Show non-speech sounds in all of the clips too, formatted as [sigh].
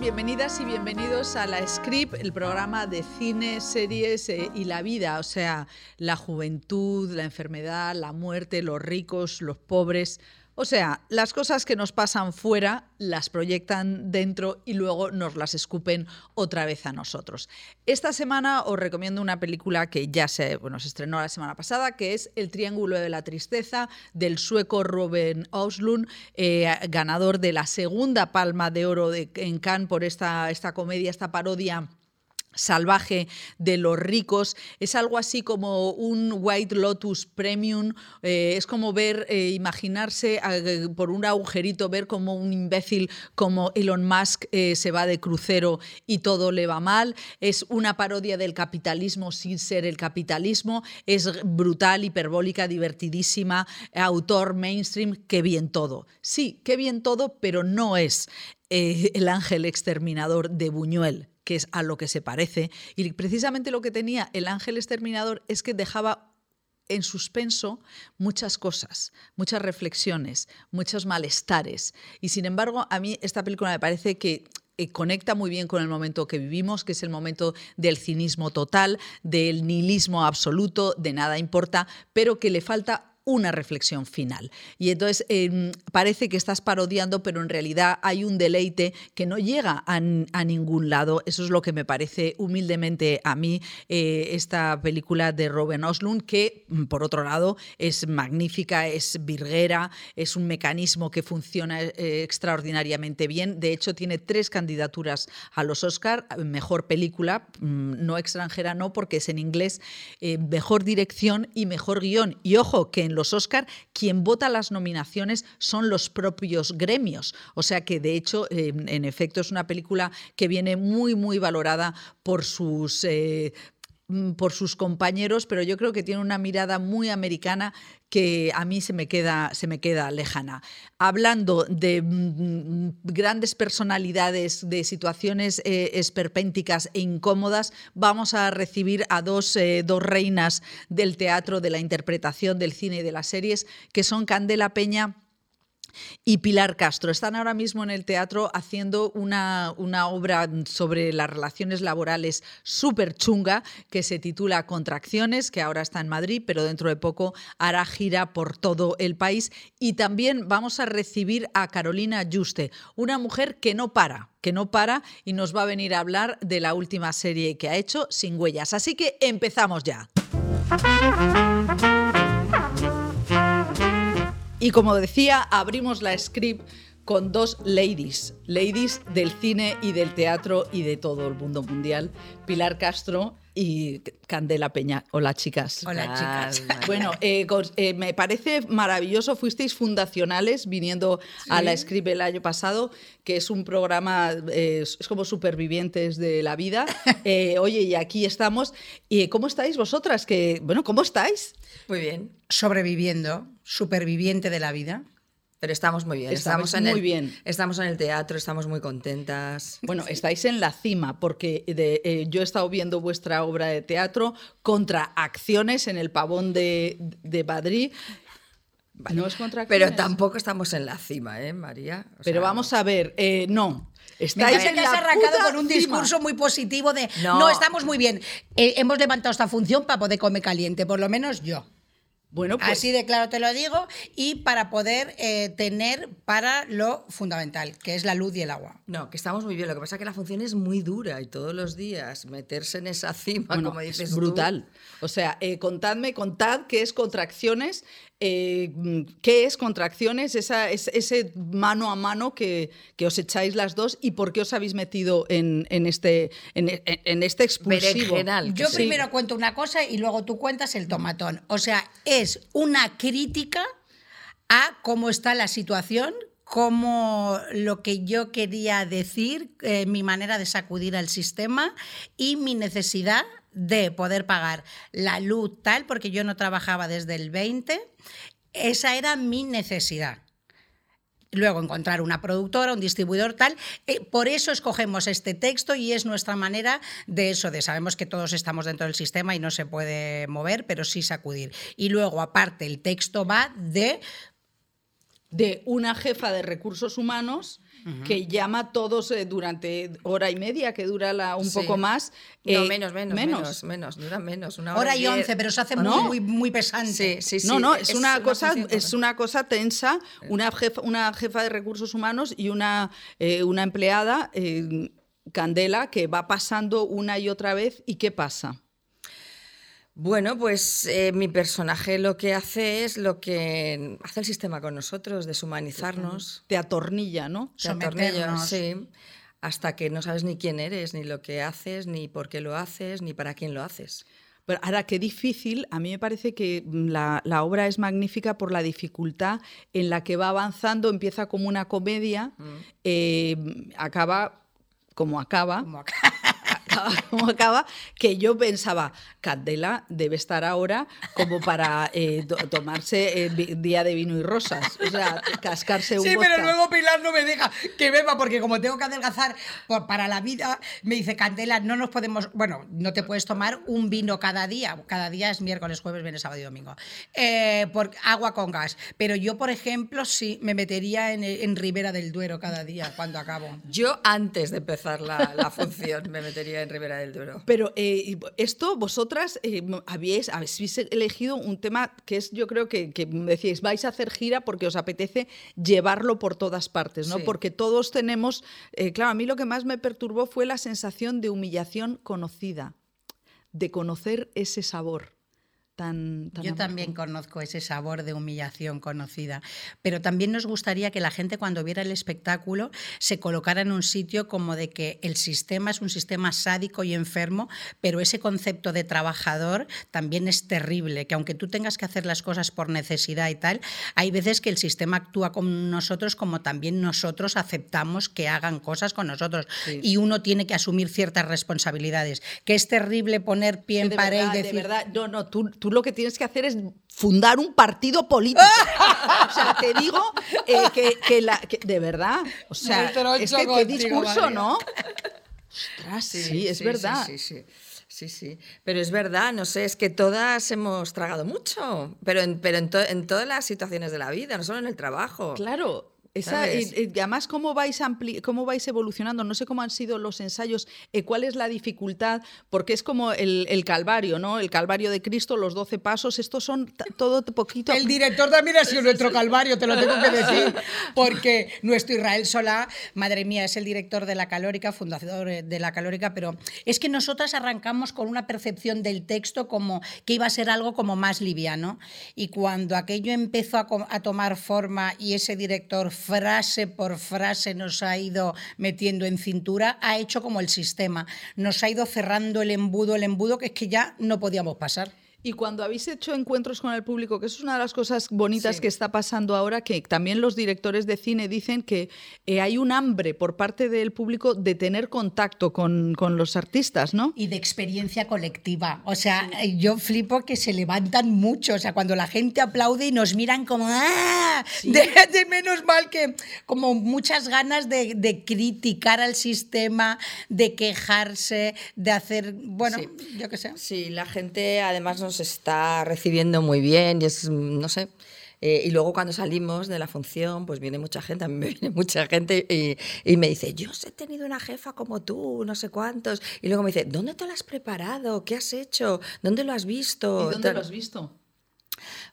Bienvenidas y bienvenidos a La Script, el programa de cine, series eh, y la vida, o sea, la juventud, la enfermedad, la muerte, los ricos, los pobres. O sea, las cosas que nos pasan fuera las proyectan dentro y luego nos las escupen otra vez a nosotros. Esta semana os recomiendo una película que ya se, bueno, se estrenó la semana pasada, que es El Triángulo de la Tristeza del sueco Robin Oslund, eh, ganador de la segunda Palma de Oro en Cannes por esta, esta comedia, esta parodia salvaje de los ricos. Es algo así como un White Lotus Premium. Eh, es como ver, eh, imaginarse eh, por un agujerito, ver como un imbécil como Elon Musk se va de crucero y todo le va mal. Es una parodia del capitalismo sin ser el capitalismo. Es brutal, hiperbólica, divertidísima, autor mainstream, qué bien todo. Sí, qué bien todo, pero no es el ángel exterminador de Buñuel que es a lo que se parece. Y precisamente lo que tenía el ángel exterminador es que dejaba en suspenso muchas cosas, muchas reflexiones, muchos malestares. Y sin embargo, a mí esta película me parece que eh, conecta muy bien con el momento que vivimos, que es el momento del cinismo total, del nihilismo absoluto, de nada importa, pero que le falta una reflexión final. Y entonces em, parece que estás parodiando, pero en realidad hay un deleite que no llega a, ningún lado. Eso es lo que me parece humildemente a mí eh, esta película de Robin Oslund, que mm, por otro lado es magnífica, es virguera, es un mecanismo que funciona eh, extraordinariamente bien. De hecho, tiene tres candidaturas a los Oscar, mejor película, mm, no extranjera, no, porque es en inglés, eh, mejor dirección y mejor guion. Y ojo, que en los Oscar, quien vota las nominaciones son los propios gremios. O sea que, de hecho, en efecto, es una película que viene muy, muy valorada por sus... Eh, por sus compañeros, pero yo creo que tiene una mirada muy americana que a mí se me queda, se me queda lejana. Hablando de mm, grandes personalidades, de situaciones eh, esperpénticas e incómodas, vamos a recibir a dos, eh, dos reinas del teatro, de la interpretación, del cine y de las series, que son Candela Peña y Pilar Castro. Están ahora mismo en el teatro haciendo una, una obra sobre las relaciones laborales súper chunga que se titula Contracciones, que ahora está en Madrid, pero dentro de poco hará gira por todo el país. Y también vamos a recibir a Carolina Juste, una mujer que no para, que no para y nos va a venir a hablar de la última serie que ha hecho, Sin Huellas. Así que empezamos ya. Y como decía, abrimos la script con dos ladies, ladies del cine y del teatro y de todo el mundo mundial, Pilar Castro y Candela Peña. Hola chicas. Hola chicas. Bueno, eh, eh, me parece maravilloso, fuisteis fundacionales viniendo a la Script el año pasado, que es un programa, eh, es como supervivientes de la vida. [laughs] oye, y aquí estamos. ¿Y cómo estáis vosotras? Que, bueno, ¿cómo estáis? Muy bien. Sobreviviendo, superviviente de la vida. Pero estamos muy bien. Estamos, en muy el, bien. Estamos en el teatro, estamos muy contentas. Bueno, estáis en la cima, porque eh, yo he estado viendo vuestra obra de teatro contra acciones en el pavón de, de Madrid. No es contra Pero tampoco estamos en la cima, ¿eh, María? pero vamos a ver, eh, no. Estáis en la arrancado con un discurso muy positivo de no, estamos muy bien. Eh, hemos levantado esta función para poder comer caliente, por lo menos yo. Bueno, pues... Así de claro te lo digo, y para poder eh, tener para lo fundamental, que es la luz y el agua. No, que estamos muy bien. Lo que pasa es que la función es muy dura y todos los días meterse en esa cima, como dices es brutal. O sea, eh, contadme, contad qué es contracciones, eh, qué es contracciones, esa, ese mano a mano que, que, os echáis las dos y por qué os habéis metido en, en este, en, en, este expulsivo. Yo primero cuento una cosa y luego tú cuentas el tomatón. O sea, es una crítica a cómo está la situación, como lo que yo quería decir, eh, mi manera de sacudir al sistema y mi necesidad de poder pagar la luz tal, porque yo no trabajaba desde el 20, esa era mi necesidad. Luego encontrar una productora, un distribuidor tal. Eh, por eso escogemos este texto y es nuestra manera de eso, de sabemos que todos estamos dentro del sistema y no se puede mover, pero sí sacudir. Y luego, aparte, el texto va de de una jefa de recursos humanos que llama a todos eh, durante hora y media, que dura la, un Sí. poco más. No, eh, menos, menos, menos, menos, dura menos. Una hora, Hora y once, pero se hace ¿No? muy, muy, pesante. Sí, sí, sí. no, no, es, una cosa, es una cosa tensa. Una jefa, una jefa de recursos humanos y una, eh, una empleada, eh, Candela, que va pasando una y otra vez. ¿Y qué pasa? Bueno, pues eh, mi personaje lo que hace es lo que hace el sistema con nosotros, deshumanizarnos. Te atornilla, ¿no? te atornilla, sí, hasta que no sabes ni quién eres, ni lo que haces, ni por qué lo haces, ni para quién lo haces. Pero ahora, qué difícil, a mí me parece que mm, la, la obra es magnífica por la dificultad en la que va avanzando, empieza como una comedia, eh, acaba como acaba, Como acá. Acaba [laughs] como acaba, que yo pensaba, Candela debe estar ahora como para eh, to- tomarse eh, día de vino y rosas, o sea, cascarse un Sí, vodka. pero luego Pilar no me deja que beba porque como tengo que adelgazar por- para la vida, me dice, Candela, no nos podemos, bueno, no te puedes tomar un vino cada día, cada día es miércoles, jueves, viernes, sábado y domingo, eh, por agua con gas, pero yo, por ejemplo, sí, me metería en, en Ribera del Duero cada día cuando acabo. Yo antes de empezar la, la función me metería en Ribera del Duero. Pero eh, esto, vosotras eh, habéis, habéis elegido un tema que es, yo creo que, que decíais, vais a hacer gira porque os apetece llevarlo por todas partes, ¿no? Sí. Porque todos tenemos, eh, claro, a mí lo que más me perturbó fue la sensación de humillación conocida, de conocer ese sabor tan... tan Yo también conozco ese sabor de humillación conocida, pero también nos gustaría que la gente cuando viera el espectáculo se colocara en un sitio como de que el sistema es un sistema sádico y enfermo, pero ese concepto de trabajador también es terrible, que aunque tú tengas que hacer las cosas por necesidad y tal, hay veces que el sistema actúa con nosotros como también nosotros aceptamos que hagan cosas con nosotros Sí. y uno tiene que asumir ciertas responsabilidades, que es terrible poner pie en de pared verdad, y de decir... verdad, no, no, tú, tú lo que tienes que hacer es fundar un partido político. [laughs] o sea, te digo eh, que, que la, que- de verdad, o sea, es que qué discurso, María. ¿no? Ostras, sí, es verdad. Sí, sí, sí, sí. Pero es verdad, no sé, es que todas hemos tragado mucho, pero en, pero en, to- en todas las situaciones de la vida, no solo en el trabajo. Claro. Esa, además, ¿cómo vais, ampli- ¿cómo vais evolucionando? No sé cómo han sido los ensayos, eh, cuál es la dificultad, porque es como el, el Calvario, ¿no? El Calvario de Cristo, los doce pasos, estos son todo poquito... El director también ha sido nuestro calvario, te lo tengo que decir, [laughs] porque nuestro Israel Solá, madre mía, es el director de La Calórica, fundador eh, de La Calórica, pero es que nosotras arrancamos con una percepción del texto como que iba a ser algo como más liviano, y cuando aquello empezó a, a tomar forma y ese director frase por frase nos ha ido metiendo en cintura, ha hecho como el sistema, nos ha ido cerrando el embudo, el embudo que es que ya no podíamos pasar. Y cuando habéis hecho encuentros con el público, que eso es una de las cosas bonitas Sí. que está pasando ahora, que también los directores de cine dicen que eh, hay un hambre por parte del público de tener contacto con, con los artistas, ¿no? y de experiencia colectiva. O sea, yo flipo que se levantan mucho. O sea, cuando la gente aplaude y nos miran como ¡ah! De, de menos mal que como muchas ganas de, de criticar al sistema, de quejarse, de hacer, bueno, Sí. yo qué sé. Sí, la gente además nos está recibiendo muy bien y es, no sé. eh, y luego cuando salimos de la función, pues viene mucha gente, a mí me [laughs] viene mucha gente y, y me dice, yo he tenido una jefa como tú, no sé cuántos. Y luego me dice, ¿dónde te lo has preparado? ¿Qué has hecho? ¿Dónde lo has visto? ¿Y dónde lo has visto?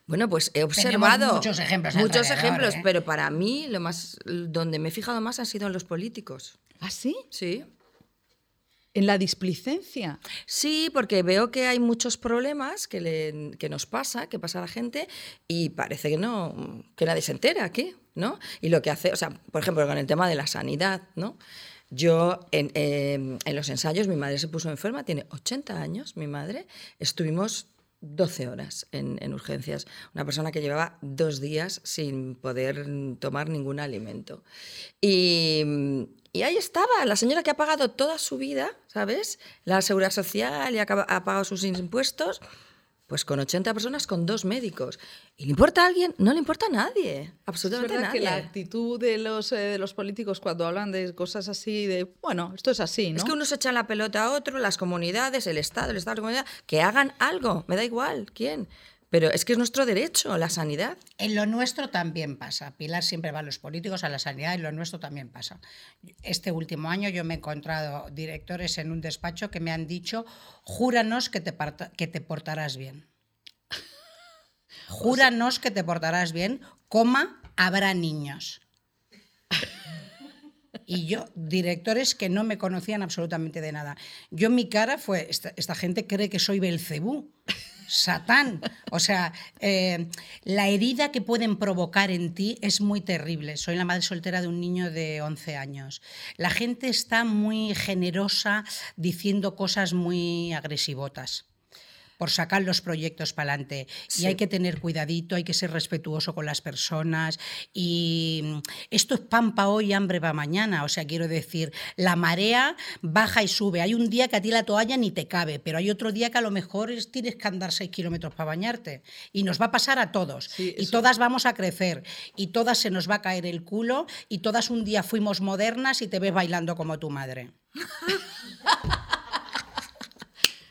Bueno, pues he observado muchos ejemplos muchos ejemplos, ¿eh? pero para mí lo más donde me he fijado más han sido en los políticos. ¿Ah, sí? Sí. En la displicencia. Sí, porque veo que hay muchos problemas que, le- que nos pasa, que pasa a la gente, y parece que no, que nadie se entera aquí, ¿no? Y lo que hace, o sea, por ejemplo, con el tema de la sanidad, ¿no? Yo, en, eh, en los ensayos, mi madre se puso enferma, tiene 80 años, mi madre, estuvimos 12 horas en, en urgencias. Una persona que llevaba dos días sin poder tomar ningún alimento. Y, y ahí estaba, la señora que ha pagado toda su vida, ¿sabes? La seguridad social y ha, pagado sus impuestos, pues con 80 personas, con dos médicos. ¿Y le importa a alguien? No le importa a nadie, Es absolutamente verdad que la actitud de los, eh, de los políticos cuando hablan de cosas así, de, bueno, esto es así, ¿no? Es que unos echan la pelota a otro, las comunidades, el Estado, el Estado, la comunidad, que hagan algo, me da igual, ¿quién? Pero es que es nuestro derecho, la sanidad. En lo nuestro también pasa. Pilar siempre va a los políticos, a la sanidad, en lo nuestro también pasa. Este último año yo me he encontrado directores en un despacho que me han dicho, júranos que te, que te portarás bien. [laughs] Júranos que te portarás bien, coma, habrá niños. [laughs] Y yo, directores que no me conocían absolutamente de nada. Yo mi cara fue, esta, esta gente cree que soy Belcebú. Satán. O sea, eh, la herida que pueden provocar en ti es muy terrible. Soy la madre soltera de un niño de 11 años. La gente está muy generosa diciendo cosas muy agresivotas por sacar los proyectos para adelante. Y hay que tener cuidadito, hay que ser respetuoso con las personas. Y mm, esto es pan para hoy, hambre para mañana. O sea, quiero decir, la marea baja y sube. Hay un día que a ti la toalla ni te cabe, pero hay otro día que a lo mejor tienes que andar seis kilómetros para bañarte. Y nos va a pasar a todos. y todas vamos a crecer. Y todas se nos va a caer el culo. Y todas un día fuimos modernas y te ves bailando como tu madre. [laughs]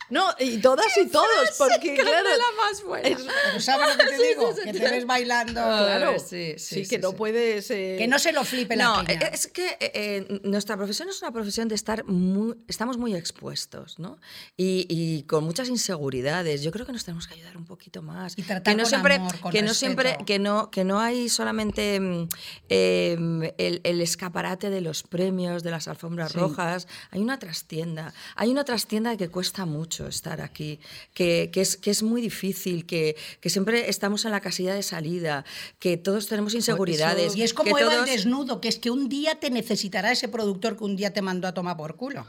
No, y todas y todos, porque claro, la más buena. Pero ¿sabes lo que te digo? Que te ves bailando. Claro, sí, sí, que no puedes... Eh, que no se lo flipe la No, es que eh, eh, nuestra profesión es una profesión de estar muy... Estamos muy expuestos, ¿no? Y, y, con muchas inseguridades. Yo creo que nos tenemos que ayudar un poquito más. Y tratar que no siempre, que no siempre, que no, que no hay solamente mm, em, el, el, escaparate de los premios, de las alfombras rojas. Hay una trastienda. Hay una trastienda que cuesta mucho estar aquí, que, es, que es muy difícil, que, que, siempre estamos en la casilla de salida, que todos tenemos inseguridades. y es como que el desnudo, que es que un día te necesitará ese productor que un día te mandó a tomar por culo.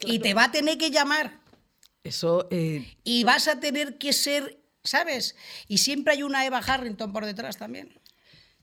Y te va a tener que llamar. Eso. Eh, y vas a tener que ser, ¿sabes? Y siempre hay una Eva Harrington por detrás también.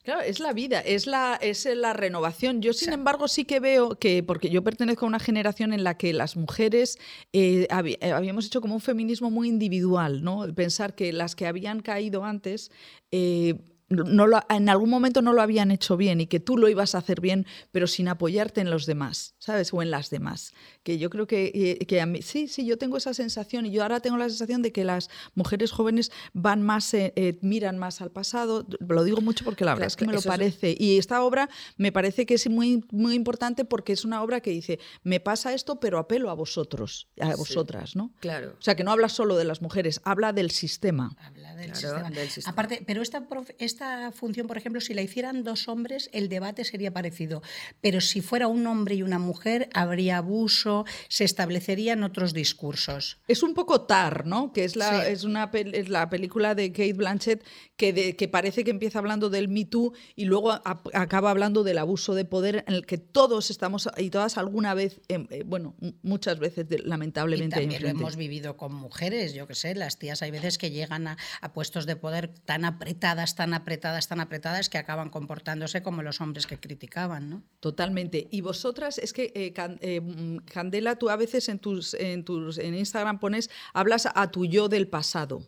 Claro, es la vida, es la, es la renovación. Yo, sin embargo, sí que veo que, porque yo pertenezco a una generación en la que las mujeres eh, eh, habíamos hecho como un feminismo muy individual, ¿no? Pensar que las que habían caído antes eh, no en algún momento no lo habían hecho bien y que tú lo ibas a hacer bien, pero sin apoyarte en los demás, ¿sabes? O en las demás. Que yo creo que, eh, que a mí, sí, sí, yo tengo esa sensación y yo ahora tengo la sensación de que las mujeres jóvenes van más, eh, eh, miran más al pasado. Lo digo mucho porque la verdad es que me lo parece. Y esta obra me parece que es muy, muy importante porque es una obra que dice, me pasa esto, pero apelo a vosotros, a vosotras, ¿no? Claro. O sea, que no habla solo de las mujeres, habla del sistema. Habla del, sistema. del sistema. Aparte, pero esta, esta función, por ejemplo, si la hicieran dos hombres, el debate sería parecido. Pero si fuera un hombre y una mujer, habría abuso, se establecerían otros discursos. Es un poco Tar, ¿no? Que es la, es una, es la película de Kate Blanchett que, que parece que empieza hablando del Me Too y luego acaba hablando del abuso de poder en el que todos estamos y todas alguna vez, em, eh, bueno, muchas veces lamentablemente. Y también lo hemos vivido con mujeres, yo que sé, las tías hay veces que llegan a, a puestos de poder tan apretadas, tan apretadas apretadas, tan apretadas que acaban comportándose como los hombres que criticaban, ¿no? Totalmente. Y vosotras, es que eh, eh, Candela, tú a veces en tus, en tus en Instagram pones, hablas a tu yo del pasado.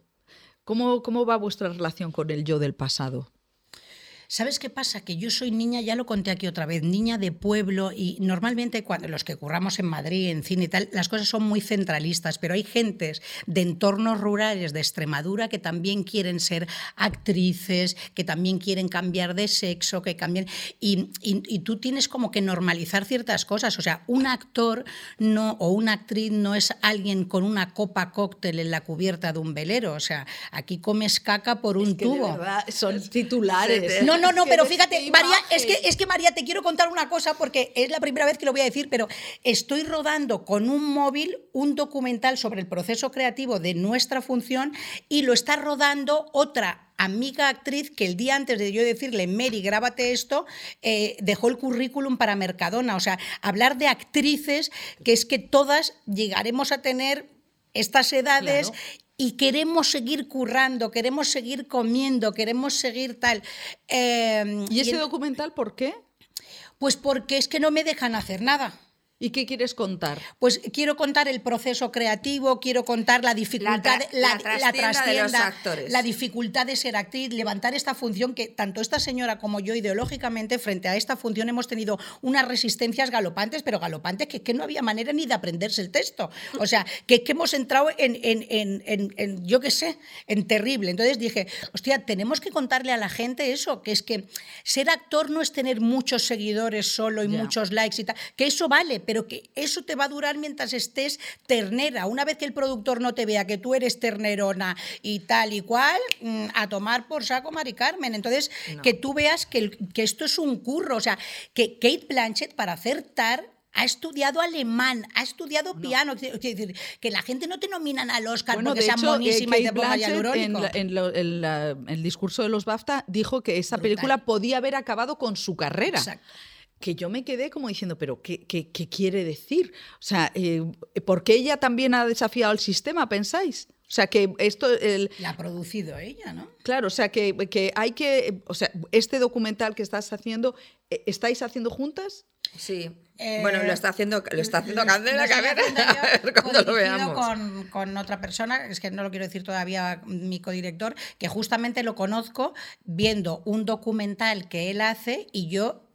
¿Cómo, ¿Cómo va vuestra relación con el yo del pasado? ¿Sabes qué pasa? Que yo soy niña, ya lo conté aquí otra vez, niña de pueblo y normalmente cuando los que curramos en Madrid, en cine y tal, las cosas son muy centralistas, pero hay gentes de entornos rurales de Extremadura que también quieren ser actrices, que también quieren cambiar de sexo, que cambian... Y, y, tú tienes como que normalizar ciertas cosas. O sea, un actor no, o una actriz no es alguien con una copa cóctel en la cubierta de un velero. O sea, aquí comes caca por un tubo. son titulares. No, no, no, pero fíjate, María, es que, es que María, te quiero contar una cosa porque es la primera vez que lo voy a decir, pero estoy rodando con un móvil un documental sobre el proceso creativo de nuestra función y lo está rodando otra amiga actriz que el día antes de yo decirle, Mary, grábate esto, eh, dejó el currículum para Mercadona. O sea, hablar de actrices, que es que todas llegaremos a tener estas edades y queremos seguir currando, queremos seguir comiendo, queremos seguir tal. Em, ¿Y ese documental por qué? Pues porque es que no me dejan hacer nada. ¿Y qué quieres contar? Pues quiero contar el proceso creativo, quiero contar la dificultad, la, trastienda, la dificultad de ser actriz, levantar esta función que tanto esta señora como yo ideológicamente frente a esta función hemos tenido unas resistencias galopantes, pero galopantes que, que no había manera ni de aprenderse el texto. O sea, que, que hemos entrado en, en, en, en yo qué sé, en terrible. Entonces dije, hostia, tenemos que contarle a la gente eso, que es que ser actor no es tener muchos seguidores solo y muchos likes y tal, que eso vale, pero que eso te va a durar mientras estés ternera. Una vez que el productor no te vea que tú eres ternerona y tal y cual, mm, a tomar por saco Mari Carmen. Entonces, que tú veas que, que esto es un curro. O sea, que Kate Blanchett para hacer Tar ha estudiado alemán, ha estudiado piano. Es decir, que la gente no te nominan al Oscar porque sean monísimas y te pongan en, en, el discurso de los BAFTA dijo que esa película podía haber acabado con su carrera. Exacto que yo me quedé como diciendo, pero ¿qué, qué, qué quiere decir? O sea, eh, ¿por qué ella también ha desafiado el sistema, pensáis? O sea, que esto... El... La ha producido ella, ¿no? Claro, o sea, que, que, hay que... O sea, este documental que estás haciendo, eh, ¿estáis haciendo juntas? Sí. bueno, lo está haciendo, lo está haciendo Candela, a ver cuando [laughs] lo veamos. Con, con, otra persona, es que no lo quiero decir todavía mi codirector, que justamente lo conozco viendo un documental que él hace y yo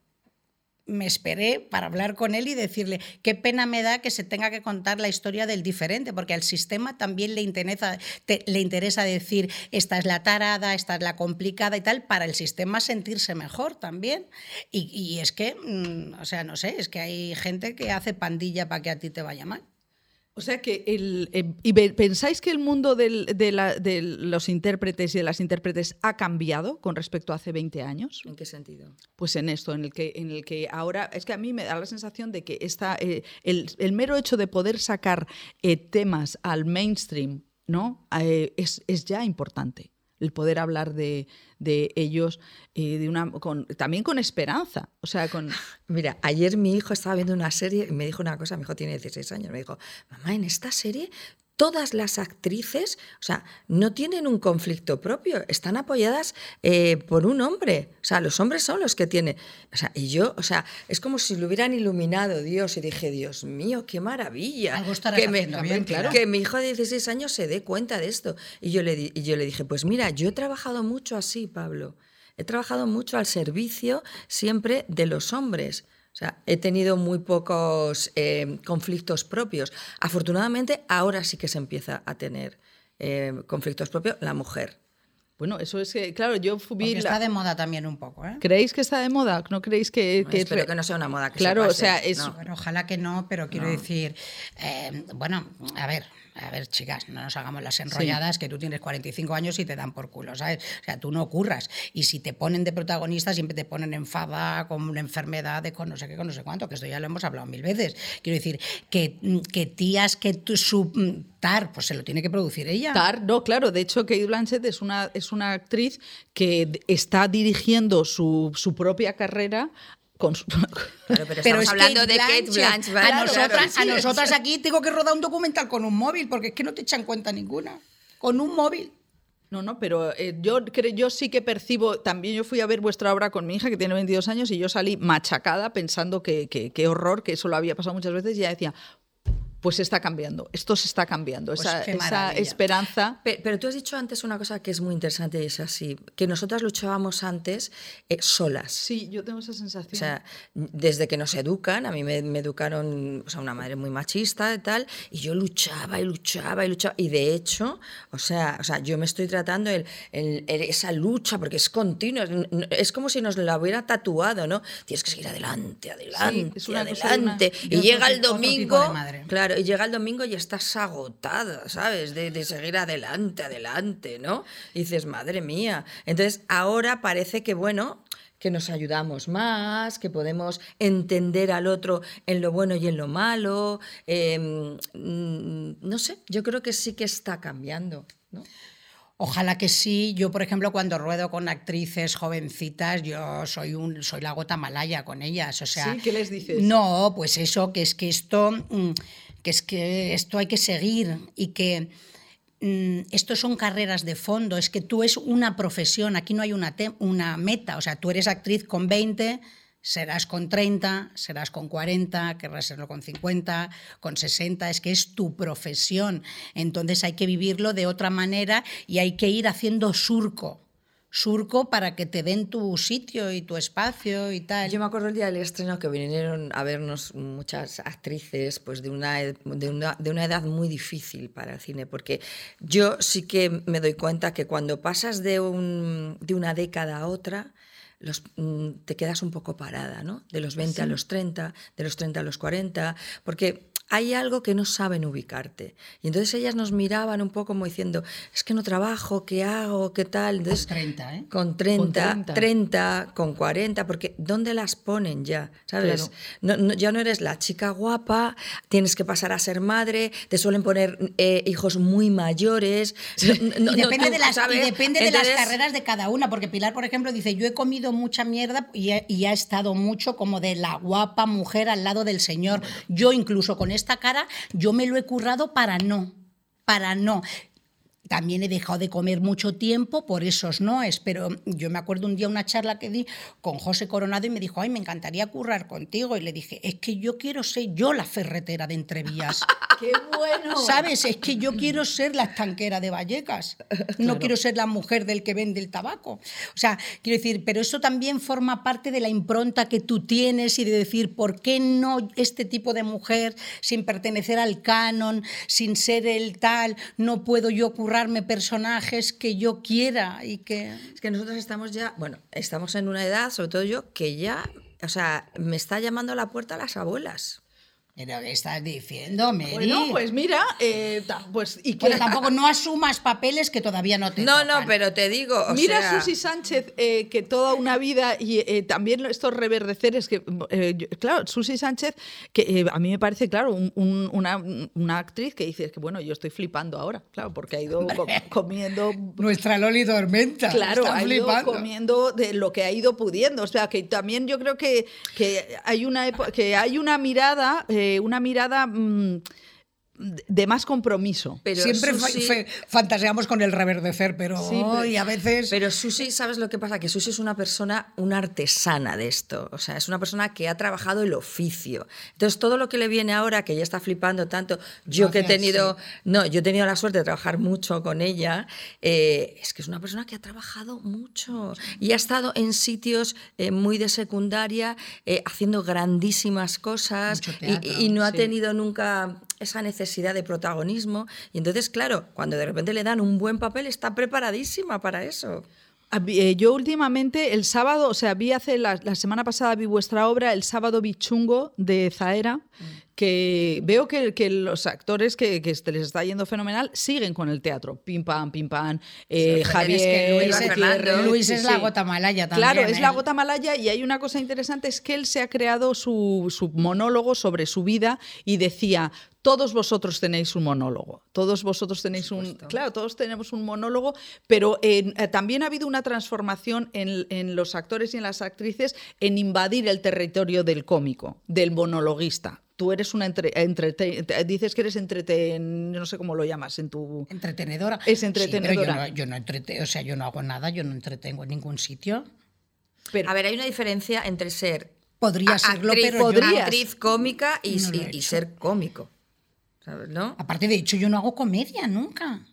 me esperé para hablar con él y decirle qué pena me da que se tenga que contar la historia del diferente, porque al sistema también le interesa, le interesa decir esta es la tarada, esta es la complicada y tal, para el sistema sentirse mejor también. Y, es que, mm, o sea, no sé, es que hay gente que hace pandilla para que a ti te vaya mal. O sea que el, eh, ¿y pensáis que el mundo de, los intérpretes y de las intérpretes ha cambiado con respecto a hace 20 años? ¿En qué sentido? Pues en esto, en el que, en el que ahora es que a mí me da la sensación de que está eh, el, mero hecho de poder sacar eh, temas al mainstream, ¿no? es, es ya importante el poder hablar de, ellos eh, de una, también con esperanza. O sea, con... [laughs] Mira, ayer mi hijo estaba viendo una serie y me dijo una cosa, mi hijo tiene 16 años, me dijo, mamá, en esta serie todas las actrices, o sea, no tienen un conflicto propio, están apoyadas eh, por un hombre. O sea, los hombres son los que tienen. O sea, y yo, o sea, es como si lo hubieran iluminado Dios y dije, Dios mío, qué maravilla. que, bien, claro. que mi hijo de 16 años se dé cuenta de esto. Y yo, le, y yo le dije, pues mira, yo he trabajado mucho así, Pablo. He trabajado mucho al servicio siempre de los hombres. O sea, he tenido muy pocos eh, conflictos propios. Afortunadamente, ahora sí que se empieza a tener eh, conflictos propios la mujer. Bueno, eso es que, claro, yo fui... Porque está de moda también un poco, ¿eh? ¿Creéis que está de moda? ¿No creéis que...? que espero que no sea una moda que Claro, se o sea, es... ojalá que no, pero quiero decir, bueno, a ver, a ver, chicas, no nos hagamos las enrolladas que tú tienes 45 años y te dan por culo, ¿sabes? O sea, tú no curras. Y si te ponen de protagonista, siempre te ponen enfada con una enfermedad de con no sé qué, con no sé cuánto, que esto ya lo hemos hablado mil veces. Quiero decir, que, que tías que tu, su, Tar, pues se lo tiene que producir ella. Tar, no, claro. De hecho, Kate Blanchett es una, es una actriz que está dirigiendo su, su propia carrera pero, [laughs] es hablando de Kate Blanchett. A, nosotras, aquí tengo que rodar un documental con un móvil, porque es que no te echan cuenta ninguna. Con un móvil. No, no, pero eh, yo, yo sí que percibo, también yo fui a ver vuestra obra con mi hija que tiene 22 años y yo salí machacada pensando que, qué horror, que eso lo había pasado muchas veces y ella decía, pues está cambiando, esto se está cambiando, pues esa, esperanza. Pero, tú has dicho antes una cosa que es muy interesante y es así, que nosotras luchábamos antes eh, solas. Sí, yo tengo esa sensación. O sea, desde que nos educan, a mí me, educaron, o sea, una madre muy machista y tal, y yo luchaba y luchaba y luchaba, y de hecho, o sea, o sea yo me estoy tratando el, esa lucha, porque es continua, es como si nos la hubiera tatuado, ¿no? Tienes que seguir adelante, adelante, adelante, y llega el domingo, claro, y llega el domingo y estás agotada, ¿sabes? De, seguir adelante, adelante, ¿no? Y dices, madre mía. Entonces, ahora parece que, bueno, que nos ayudamos más, que podemos entender al otro en lo bueno y en lo malo. Em, mm, no sé, yo creo que sí que está cambiando, ¿no? Ojalá que sí. Yo, por ejemplo, cuando ruedo con actrices jovencitas, yo soy un soy la gota malaya con ellas. O sea, ¿Sí? ¿Qué les dices? No, pues eso, que es que esto. Mm, que es que esto hay que seguir y que mm, esto son carreras de fondo, es que tú es una profesión, aquí no hay una, una meta, o sea, tú eres actriz con 20, Serás con 30, serás con 40, querrás serlo con 50, con 60, es que es tu profesión. Entonces hay que vivirlo de otra manera y hay que ir haciendo surco surco para que te den tu sitio y tu espacio y tal. Yo me acuerdo el día del estreno que vinieron a vernos muchas actrices pues de una, de una, de una edad muy difícil para el cine, porque yo sí que me doy cuenta que cuando pasas de, un, de una década a otra, los, mm, te quedas un poco parada, ¿no? De los 20 a los 30, de los 30 a los 40, porque hay algo que no saben ubicarte. Y entonces ellas nos miraban un poco como diciendo, es que no trabajo, ¿qué hago? ¿Qué tal? con 30, ¿eh? Con 30, 30, con 40, porque ¿dónde las ponen ya? ¿Sabes? ya no eres la chica guapa, tienes que pasar a ser madre, te suelen poner eh, hijos muy mayores. y depende, de, las, depende de las carreras de cada una, porque Pilar, por ejemplo, dice, yo he comido mucha mierda y, y ha estado mucho como de la guapa mujer al lado del Señor. Yo incluso con esta cara, yo me lo he currado para no, para no. También he dejado de comer mucho tiempo por esos noes, pero yo me acuerdo un día una charla que di con José Coronado y me dijo, ay, me encantaría currar contigo. Y le dije, es que yo quiero ser yo la ferretera de Entrevías. [laughs] ¡Qué bueno! ¿Sabes? Es que yo quiero ser la estanquera de Vallecas. [laughs] No quiero ser la mujer del que vende el tabaco. O sea, quiero decir, pero eso también forma parte de la impronta que tú tienes y de decir, ¿por qué no este tipo de mujer, sin pertenecer al canon, sin ser el tal, no puedo yo currar personajes que yo quiera y que... Es que nosotros estamos ya, bueno, estamos en una edad, sobre todo yo, que ya, o sea, me está llamando a la puerta las abuelas. Pero ¿qué estás diciendo, Mary? Bueno, pues mira, eh, pues y que tampoco no asumas papeles que todavía no te No, no, pero te digo, Mira Susi Sánchez, eh, que toda una vida y eh, también estos reverdeceres que claro, Susi Sánchez que a mí me parece claro una, una, actriz que dice que bueno, yo estoy flipando ahora, claro, porque ha ido comiendo [laughs] nuestra Loli Dormenta. Claro, ha ido comiendo de lo que ha ido pudiendo, o sea, que también yo creo que, que hay una que hay una mirada una mirada mm, de más compromiso. Pero Siempre fantaseamos con el reverdecer, pero hoy a veces... Pero Susi, ¿sabes lo que pasa? Que Susi es una persona, una artesana de esto. O sea, es una persona que ha trabajado el oficio. Entonces, todo lo que le viene ahora, que ella está flipando tanto, yo que he tenido... No, yo he tenido la suerte de trabajar mucho con ella, eh, es que es una persona que ha trabajado mucho y ha estado en sitios eh, muy de secundaria, eh, haciendo grandísimas cosas y, no ha tenido nunca esa necesidad de protagonismo. Y entonces, claro, cuando de repente le dan un buen papel, está preparadísima para eso. Eh, yo últimamente, el sábado, o sea, vi hace la, semana pasada vi vuestra obra, el sábado bichungo de Zaera, mm que veo que, que los actores que, que, les está yendo fenomenal siguen con el teatro. Pim pam, pim pam. Eh, Javier, Luis, es, Luis es la gota malaya también. Claro, es la gota malaya y hay una cosa interesante, es que él se ha creado su, su monólogo sobre su vida y decía, todos vosotros tenéis un monólogo, todos vosotros tenéis un... Claro, todos tenemos un monólogo, pero eh, también ha habido una transformación en, en, los actores y en las actrices en invadir el territorio del cómico, del monologuista tú eres una entre, dices que eres entreten, no sé cómo lo llamas en tu entretenedora. Es entretenedora. yo no, o sea, yo no hago nada, yo no entretengo en ningún sitio. Pero, a ver, hay una diferencia entre ser podría serlo, actriz, pero actriz cómica y, y ser cómico. ¿Sabes, no? Aparte, de hecho, yo no hago comedia nunca.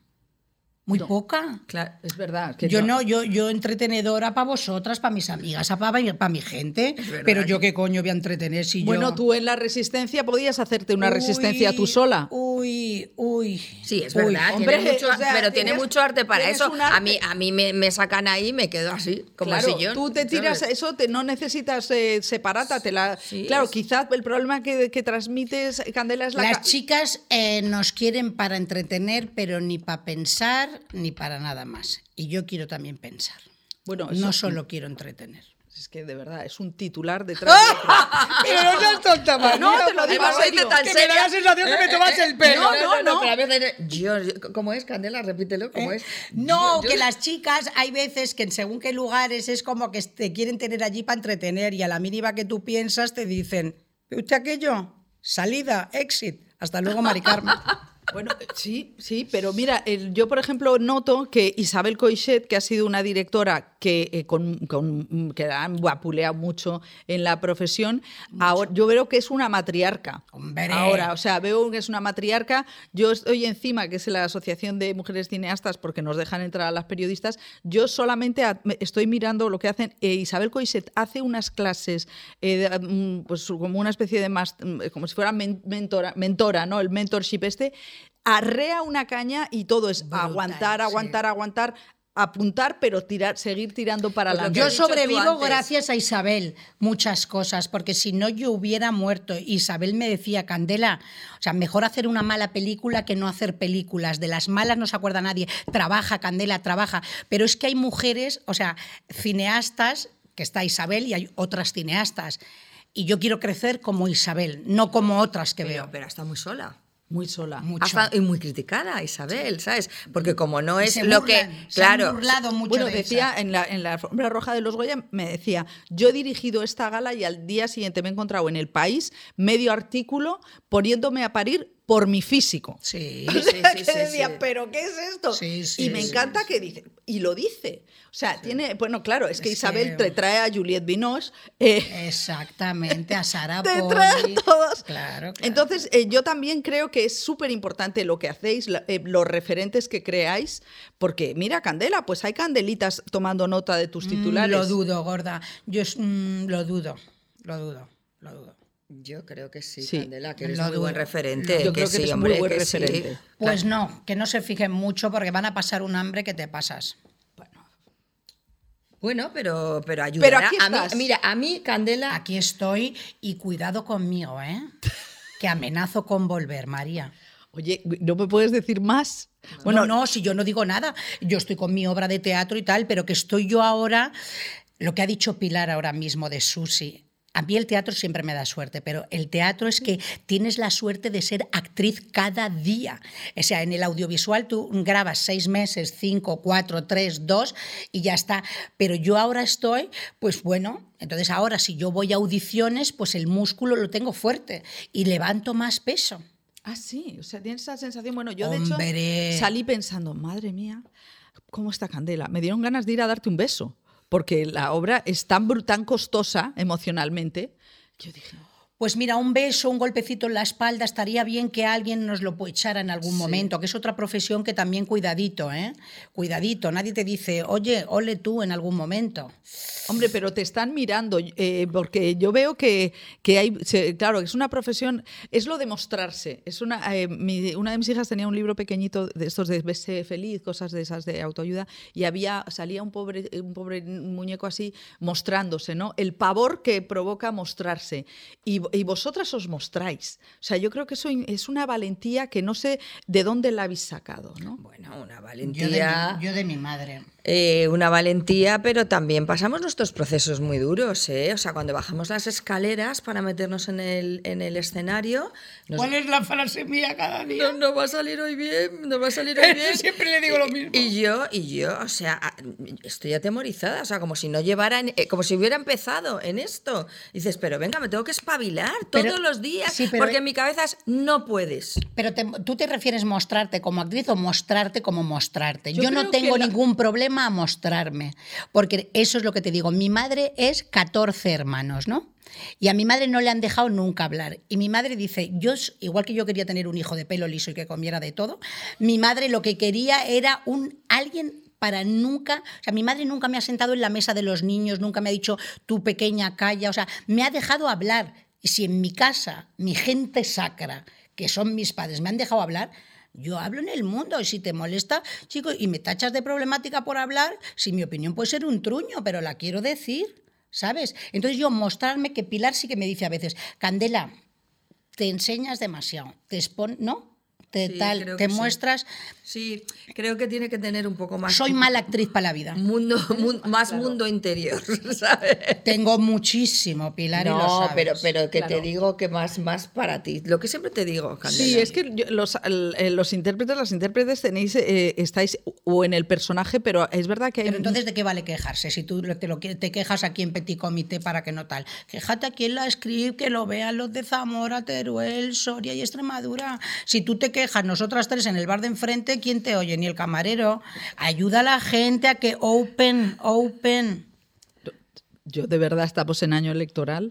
Muy poca. Claro, es verdad. yo, no, yo, yo entretenedora para vosotras, para mis amigas, para, mi gente. Pero yo qué coño voy a entretener si bueno, tú en la resistencia podías hacerte una resistencia tú sola. Uy, uy. Sí, es verdad. pero tiene mucho arte para eso. A mí, a mí me, sacan ahí y me quedo así, como claro, Tú te tiras eso, te, no necesitas eh, separata. Te la, claro, quizás el problema que, que, transmites, Candela, es la... Las chicas eh, nos quieren para entretener, pero ni para pensar ni para nada más. Y yo quiero también pensar. Bueno, no solo quiero entretener. Es que de verdad es un titular detrás de otro. [laughs] Pero no seas tonta. No, te lo digo serio. Que me da la sensación que me tomas el pelo. No, no, no. a veces, yo, ¿Cómo es, Candela? Repítelo, ¿cómo ¿Eh? es? No, que las chicas hay veces que en según qué lugares es como que te quieren tener allí para entretener y a la mínima que tú piensas te dicen, ¿usted aquello? Salida, exit. Hasta luego, Mari Carmen. [laughs] Bueno, sí, sí, pero mira, el- yo por ejemplo noto que Isabel Coixet, que ha sido una directora que, eh, con, con- que la han vapuleado mucho en la profesión, ahora, yo veo que es una matriarca. Hombre. Ahora, o sea, veo que es una matriarca. Yo estoy encima, que es la Asociación de Mujeres Cineastas, porque nos dejan entrar a las periodistas. Yo solamente a- estoy mirando lo que hacen. Eh, Isabel Coixet hace unas clases, eh, de, mm, pues como una especie de más, mm, como si fuera men- mentora, mentora, ¿no? El mentorship este. Arrea una caña y todo es Brutal, aguantar, sí. aguantar, aguantar, apuntar, pero tirar, seguir tirando para Pues adelante. Yo sobrevivo gracias a Isabel, muchas cosas, porque si no yo hubiera muerto. Isabel me decía, Candela, o sea, mejor hacer una mala película que no hacer películas. De las malas no se acuerda nadie. Trabaja, Candela, trabaja. Pero es que hay mujeres, o sea, cineastas, que está Isabel y hay otras cineastas. Y yo quiero crecer como Isabel, no como otras que Pero, veo. pero está muy sola. Muy sola. Mucho. Hasta- y muy criticada, Isabel, ¿sabes? Porque como no es lo burlan, que. se han Claro. burlado mucho Bueno, de decía esa. en la, en la alfombra roja de los Goya, me decía, yo he dirigido esta gala y al día siguiente me he encontrado en el país medio artículo poniéndome a parir por mi físico. Sí, [laughs] O sea, sí, que sí, decía, sí. pero ¿qué es esto? Sí, sí, y me encanta que dice, y lo dice. O sea, tiene, bueno, claro, es que Es Isabel que- te trae a Juliette Binoche. eh, Exactamente, a Sara [laughs] te Poli. trae a todos. Claro, claro. Entonces, eh, yo también creo que es súper importante lo que hacéis, la- eh, los referentes que creáis, porque mira, Candela, pues hay candelitas tomando nota de tus Mm, titulares. Lo dudo, gorda. Yo es- mm, lo dudo, lo dudo, lo dudo. Yo creo que sí, Sí. Candela, que eres muy buen referente. Yo creo que sí, eres muy buen que sí. referente. Pues no, que no se fijen mucho porque van a pasar un hambre que te pasas. Bueno, pero, pero ayudará. aquí a mí, estás. mira, a mí, Candela. Aquí estoy y cuidado conmigo, ¿eh? [laughs] Que amenazo con volver, María. Oye, ¿no me puedes decir más? Bueno, no, si yo no digo nada, yo estoy con mi obra de teatro y tal, pero que estoy yo ahora, lo que ha dicho Pilar ahora mismo de Susi. A mí el teatro siempre me da suerte, pero el teatro es que tienes la suerte de ser actriz cada día. O sea, en el audiovisual tú grabas seis meses, cinco, cuatro, tres, dos y ya está. Pero yo ahora estoy, pues bueno, entonces ahora si yo voy a audiciones, pues el músculo lo tengo fuerte y levanto más peso. Ah, sí, o sea, tienes esa sensación. Bueno, yo de Hombre. hecho salí pensando, madre mía, ¿cómo está Candela? Me dieron ganas de ir a darte un beso, porque la obra es tan, tan costosa emocionalmente. que Yo dije, Pues mira, un beso, un golpecito en la espalda, estaría bien que alguien nos lo echara en algún momento, que es otra profesión que también cuidadito, ¿eh? Cuidadito, nadie te dice, oye, ole tú en algún momento. Hombre, pero te están mirando, eh, porque yo veo que, que hay, se- claro, es una profesión, es lo de mostrarse. Es una, eh, mi- una de mis hijas tenía un libro pequeñito de estos de Bese feliz, cosas de esas de autoayuda, y había, salía un pobre, un pobre muñeco así mostrándose, ¿no? El pavor que provoca mostrarse. Y, y vosotras os mostráis. O sea, yo creo que eso es una valentía que no sé de dónde la habéis sacado, ¿no? Bueno, una Yo de, valentía. mi, yo de mi madre. Eh, una valentía, pero también pasamos nuestros procesos muy duros, ¿eh? O sea, cuando bajamos las escaleras para meternos en el, en el escenario. nos- ¿Cuál es la frase mía cada día? No, no va a salir hoy bien, no va a salir hoy [laughs] bien. Siempre le digo lo mismo. Y yo, y yo, o sea, estoy atemorizada, o sea, como si no llevara, eh, como si hubiera empezado en esto. dices, pero venga, me tengo que espabilar Pero- todos los días, sí, pero- porque en mi cabeza es, no puedes. Pero te- tú te refieres mostrarte como actriz o mostrarte como mostrarte. Yo Yo, no tengo la- ningún problema a mostrarme, porque eso es lo que te digo. Mi madre es 14 hermanos, ¿no? Y a mi madre no le han dejado nunca hablar. Y mi madre dice, yo, igual que yo quería tener un hijo de pelo liso y que comiera de todo, mi madre lo que quería era un alguien para nunca, o sea, mi madre nunca me ha sentado en la mesa de los niños, nunca me ha dicho, tu pequeña calla, o sea, me ha dejado hablar. Y si en mi casa, mi gente sacra, que son mis padres, me han dejado hablar, yo hablo en el mundo y si te molesta, chico, y me tachas de problemática por hablar, si mi opinión puede ser un truño, pero la quiero decir, ¿sabes? Entonces yo mostrarme que Pilar sí que me dice a veces, Candela, te enseñas demasiado, te expon ¿no? Te, Sí, tal, que muestras, Sí, creo que tiene que tener un poco más. soy mala actriz para la vida. Mundo, [laughs] mun- más mundo interior, [laughs] ¿sabes? Tengo muchísimo, Pilar, y lo No, sabes. pero, pero que te digo que más, más para ti. Lo que siempre te digo, Candela. Sí, es que yo- los, eh, los intérpretes, las intérpretes tenéis, eh, estáis o en el personaje, pero es verdad que hay... Pero entonces, ¿de qué vale quejarse? Si tú te, lo, te quejas aquí en Petit Comité para que no tal. Quéjate aquí en la script, que lo vean los de Zamora, Teruel, Soria y Extremadura. Si tú te quejas quejas, nosotras tres en el bar de enfrente, ¿quién te oye? Ni el camarero. Ayuda a la gente a que open, open. Yo de verdad estamos en año electoral.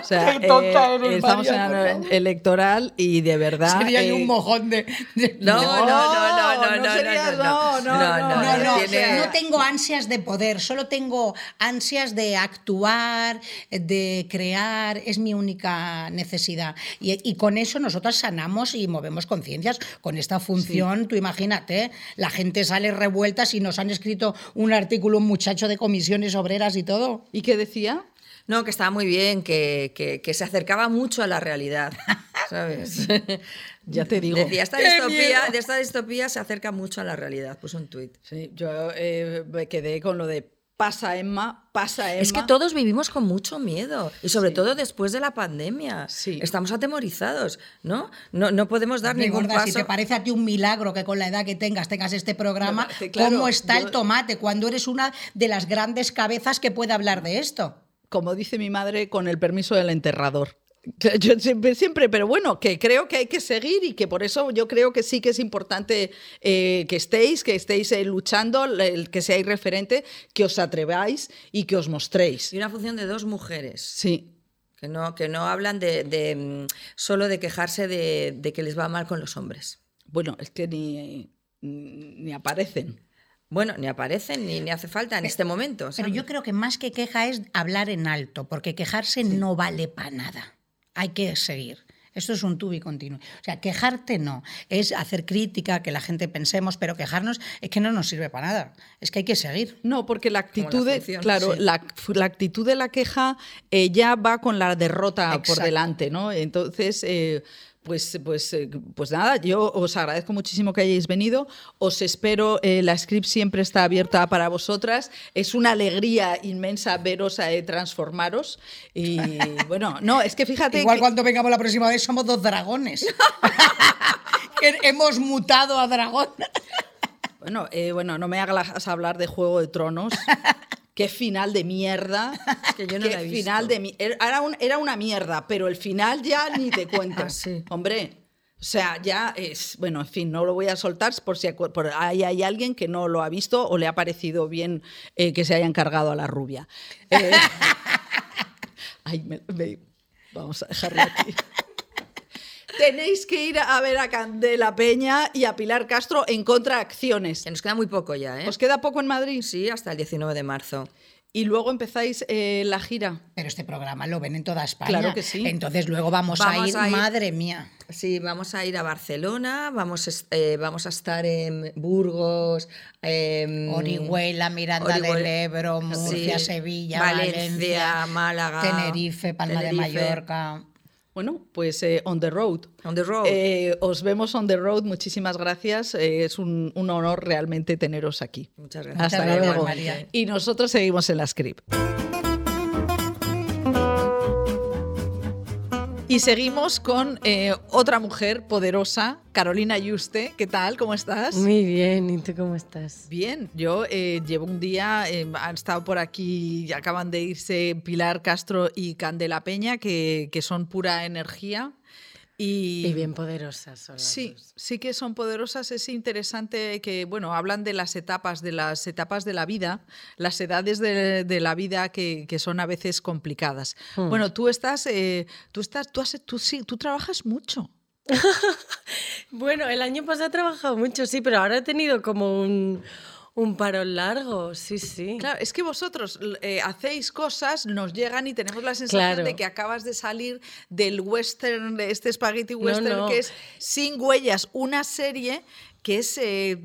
o sea, Qué tonta eh, eres, estamos en María, por año favor. electoral y de verdad. Sería eh, un mojón de... de- No, no, no, no, no, no no, serías- no, no, no, no, No, no, tiene- no tengo ansias de poder, solo tengo ansias de actuar, de crear, es mi única necesidad. Y, y con eso nosotras sanamos y movemos conciencias. Con esta función, tú imagínate, la gente sale revuelta si nos han escrito un artículo, un muchacho de comisiones obreras y todo. ¿Y qué decía? No, que estaba muy bien, que, que- que se acercaba mucho a la realidad, [laughs] ¿sabes? Ya te digo. Decía, esta ¡Qué distopía, de esta distopía se acerca mucho a la realidad, puso un tuit. Sí, yo eh, me quedé con lo de pasa Emma, pasa Emma. Es que todos vivimos con mucho miedo y sobre todo después de la pandemia. Sí. Estamos atemorizados, ¿no? No, no podemos dar Hombre, ningún gorda, paso. Si te parece a ti un milagro que con la edad que tengas tengas este programa, Me parece, claro, ¿cómo está yo- el tomate cuando eres una de las grandes cabezas que puede hablar de esto? como dice mi madre, con el permiso del enterrador. [laughs] Yo siempre, siempre, pero bueno, que creo que hay que seguir y que por eso yo creo que sí que es importante eh, que estéis, que estéis eh, luchando, el que seáis referente, que os atreváis y que os mostréis. Y una función de dos mujeres. Sí, Que no, que no hablan de, de, mm, solo de quejarse de, de que les va mal con los hombres. bueno, es que ni, ni aparecen. Bueno, ni aparecen ni, ni hace falta en este momento. Pero ¿sabes? yo creo que más que queja es hablar en alto, porque quejarse no vale para nada. Hay que seguir. Esto es un tubi continuo. O sea, quejarte no, es hacer crítica, que la gente pensemos, pero quejarnos es que no nos sirve para nada. Es que hay que seguir. No, porque la Como la actitud, de, claro, sí. la, la actitud de la queja eh, ya va con la derrota por delante, ¿no? Entonces, eh, pues, pues, eh, pues nada, yo os agradezco muchísimo que hayáis venido. Os espero, eh, la script siempre está abierta para vosotras. Es una alegría inmensa veros eh, transformaros. Y [laughs] bueno, no, es que fíjate. Igual que- cuando vengamos la próxima vez somos dos dragones. [laughs] [laughs] Hemos mutado a dragón. Bueno, eh, bueno, no me hagas hablar de Juego de Tronos. Qué final de mierda. [laughs] Que yo no Qué la he visto. final de era, un- era una mierda, pero el final ya ni te [laughs] cuento. Ah, sí. Hombre, o sea, ya es. Bueno, en fin, no lo voy a soltar por si por ahí hay alguien que no lo ha visto o le ha parecido bien eh, que se hayan cargado a la rubia. Eh, [laughs] ay, me- me- vamos a dejarlo aquí. Tenéis que ir a ver a Candela Peña y a Pilar Castro en contraacciones. Que nos queda muy poco ya, ¿eh? ¿Os queda poco en Madrid? Sí, hasta el 19 de marzo. Y luego empezáis eh, la gira. Pero este programa lo ven en toda España. Claro que sí. Entonces luego vamos, a, ir, a ir. madre mía. Sí, vamos a ir a Barcelona, vamos, eh, vamos a estar en Burgos, em, Orihuela, Miranda Orihuela- del Ebro, Murcia, sí, Sevilla, Valencia, Valencia, Málaga, Tenerife, Palma de. Mallorca. Bueno, pues eh, on the road. On the road. Eh, os vemos on the road. Muchísimas gracias. Eh, es un, un honor realmente teneros aquí. Muchas gracias. Hasta Muchas gracias, luego. María. Y nosotros seguimos en la script. Y seguimos con eh, otra mujer poderosa, Carolina Yuste. ¿Qué tal? ¿Cómo estás? Muy bien, ¿y tú cómo estás? Bien, yo eh, llevo un día, eh, han estado por aquí, acaban de irse Pilar Castro y Candela Peña, que, que son pura energía. Y, Y bien poderosas son las Sí, dos. sí que son poderosas. Es interesante que, bueno, hablan de las etapas, de las etapas de la vida, las edades de, de la vida que, que son a veces complicadas. Hmm. Bueno, tú estás, eh, tú estás, tú, has- tú sí, tú trabajas mucho. [laughs] Bueno, el año pasado he trabajado mucho, sí, pero ahora he tenido como un, un parón largo, sí, sí. Claro, es que vosotros eh, hacéis cosas, nos llegan y tenemos la sensación Claro. de que acabas de salir del western, de este spaghetti western, no. que es Sin Huellas, una serie que es eh,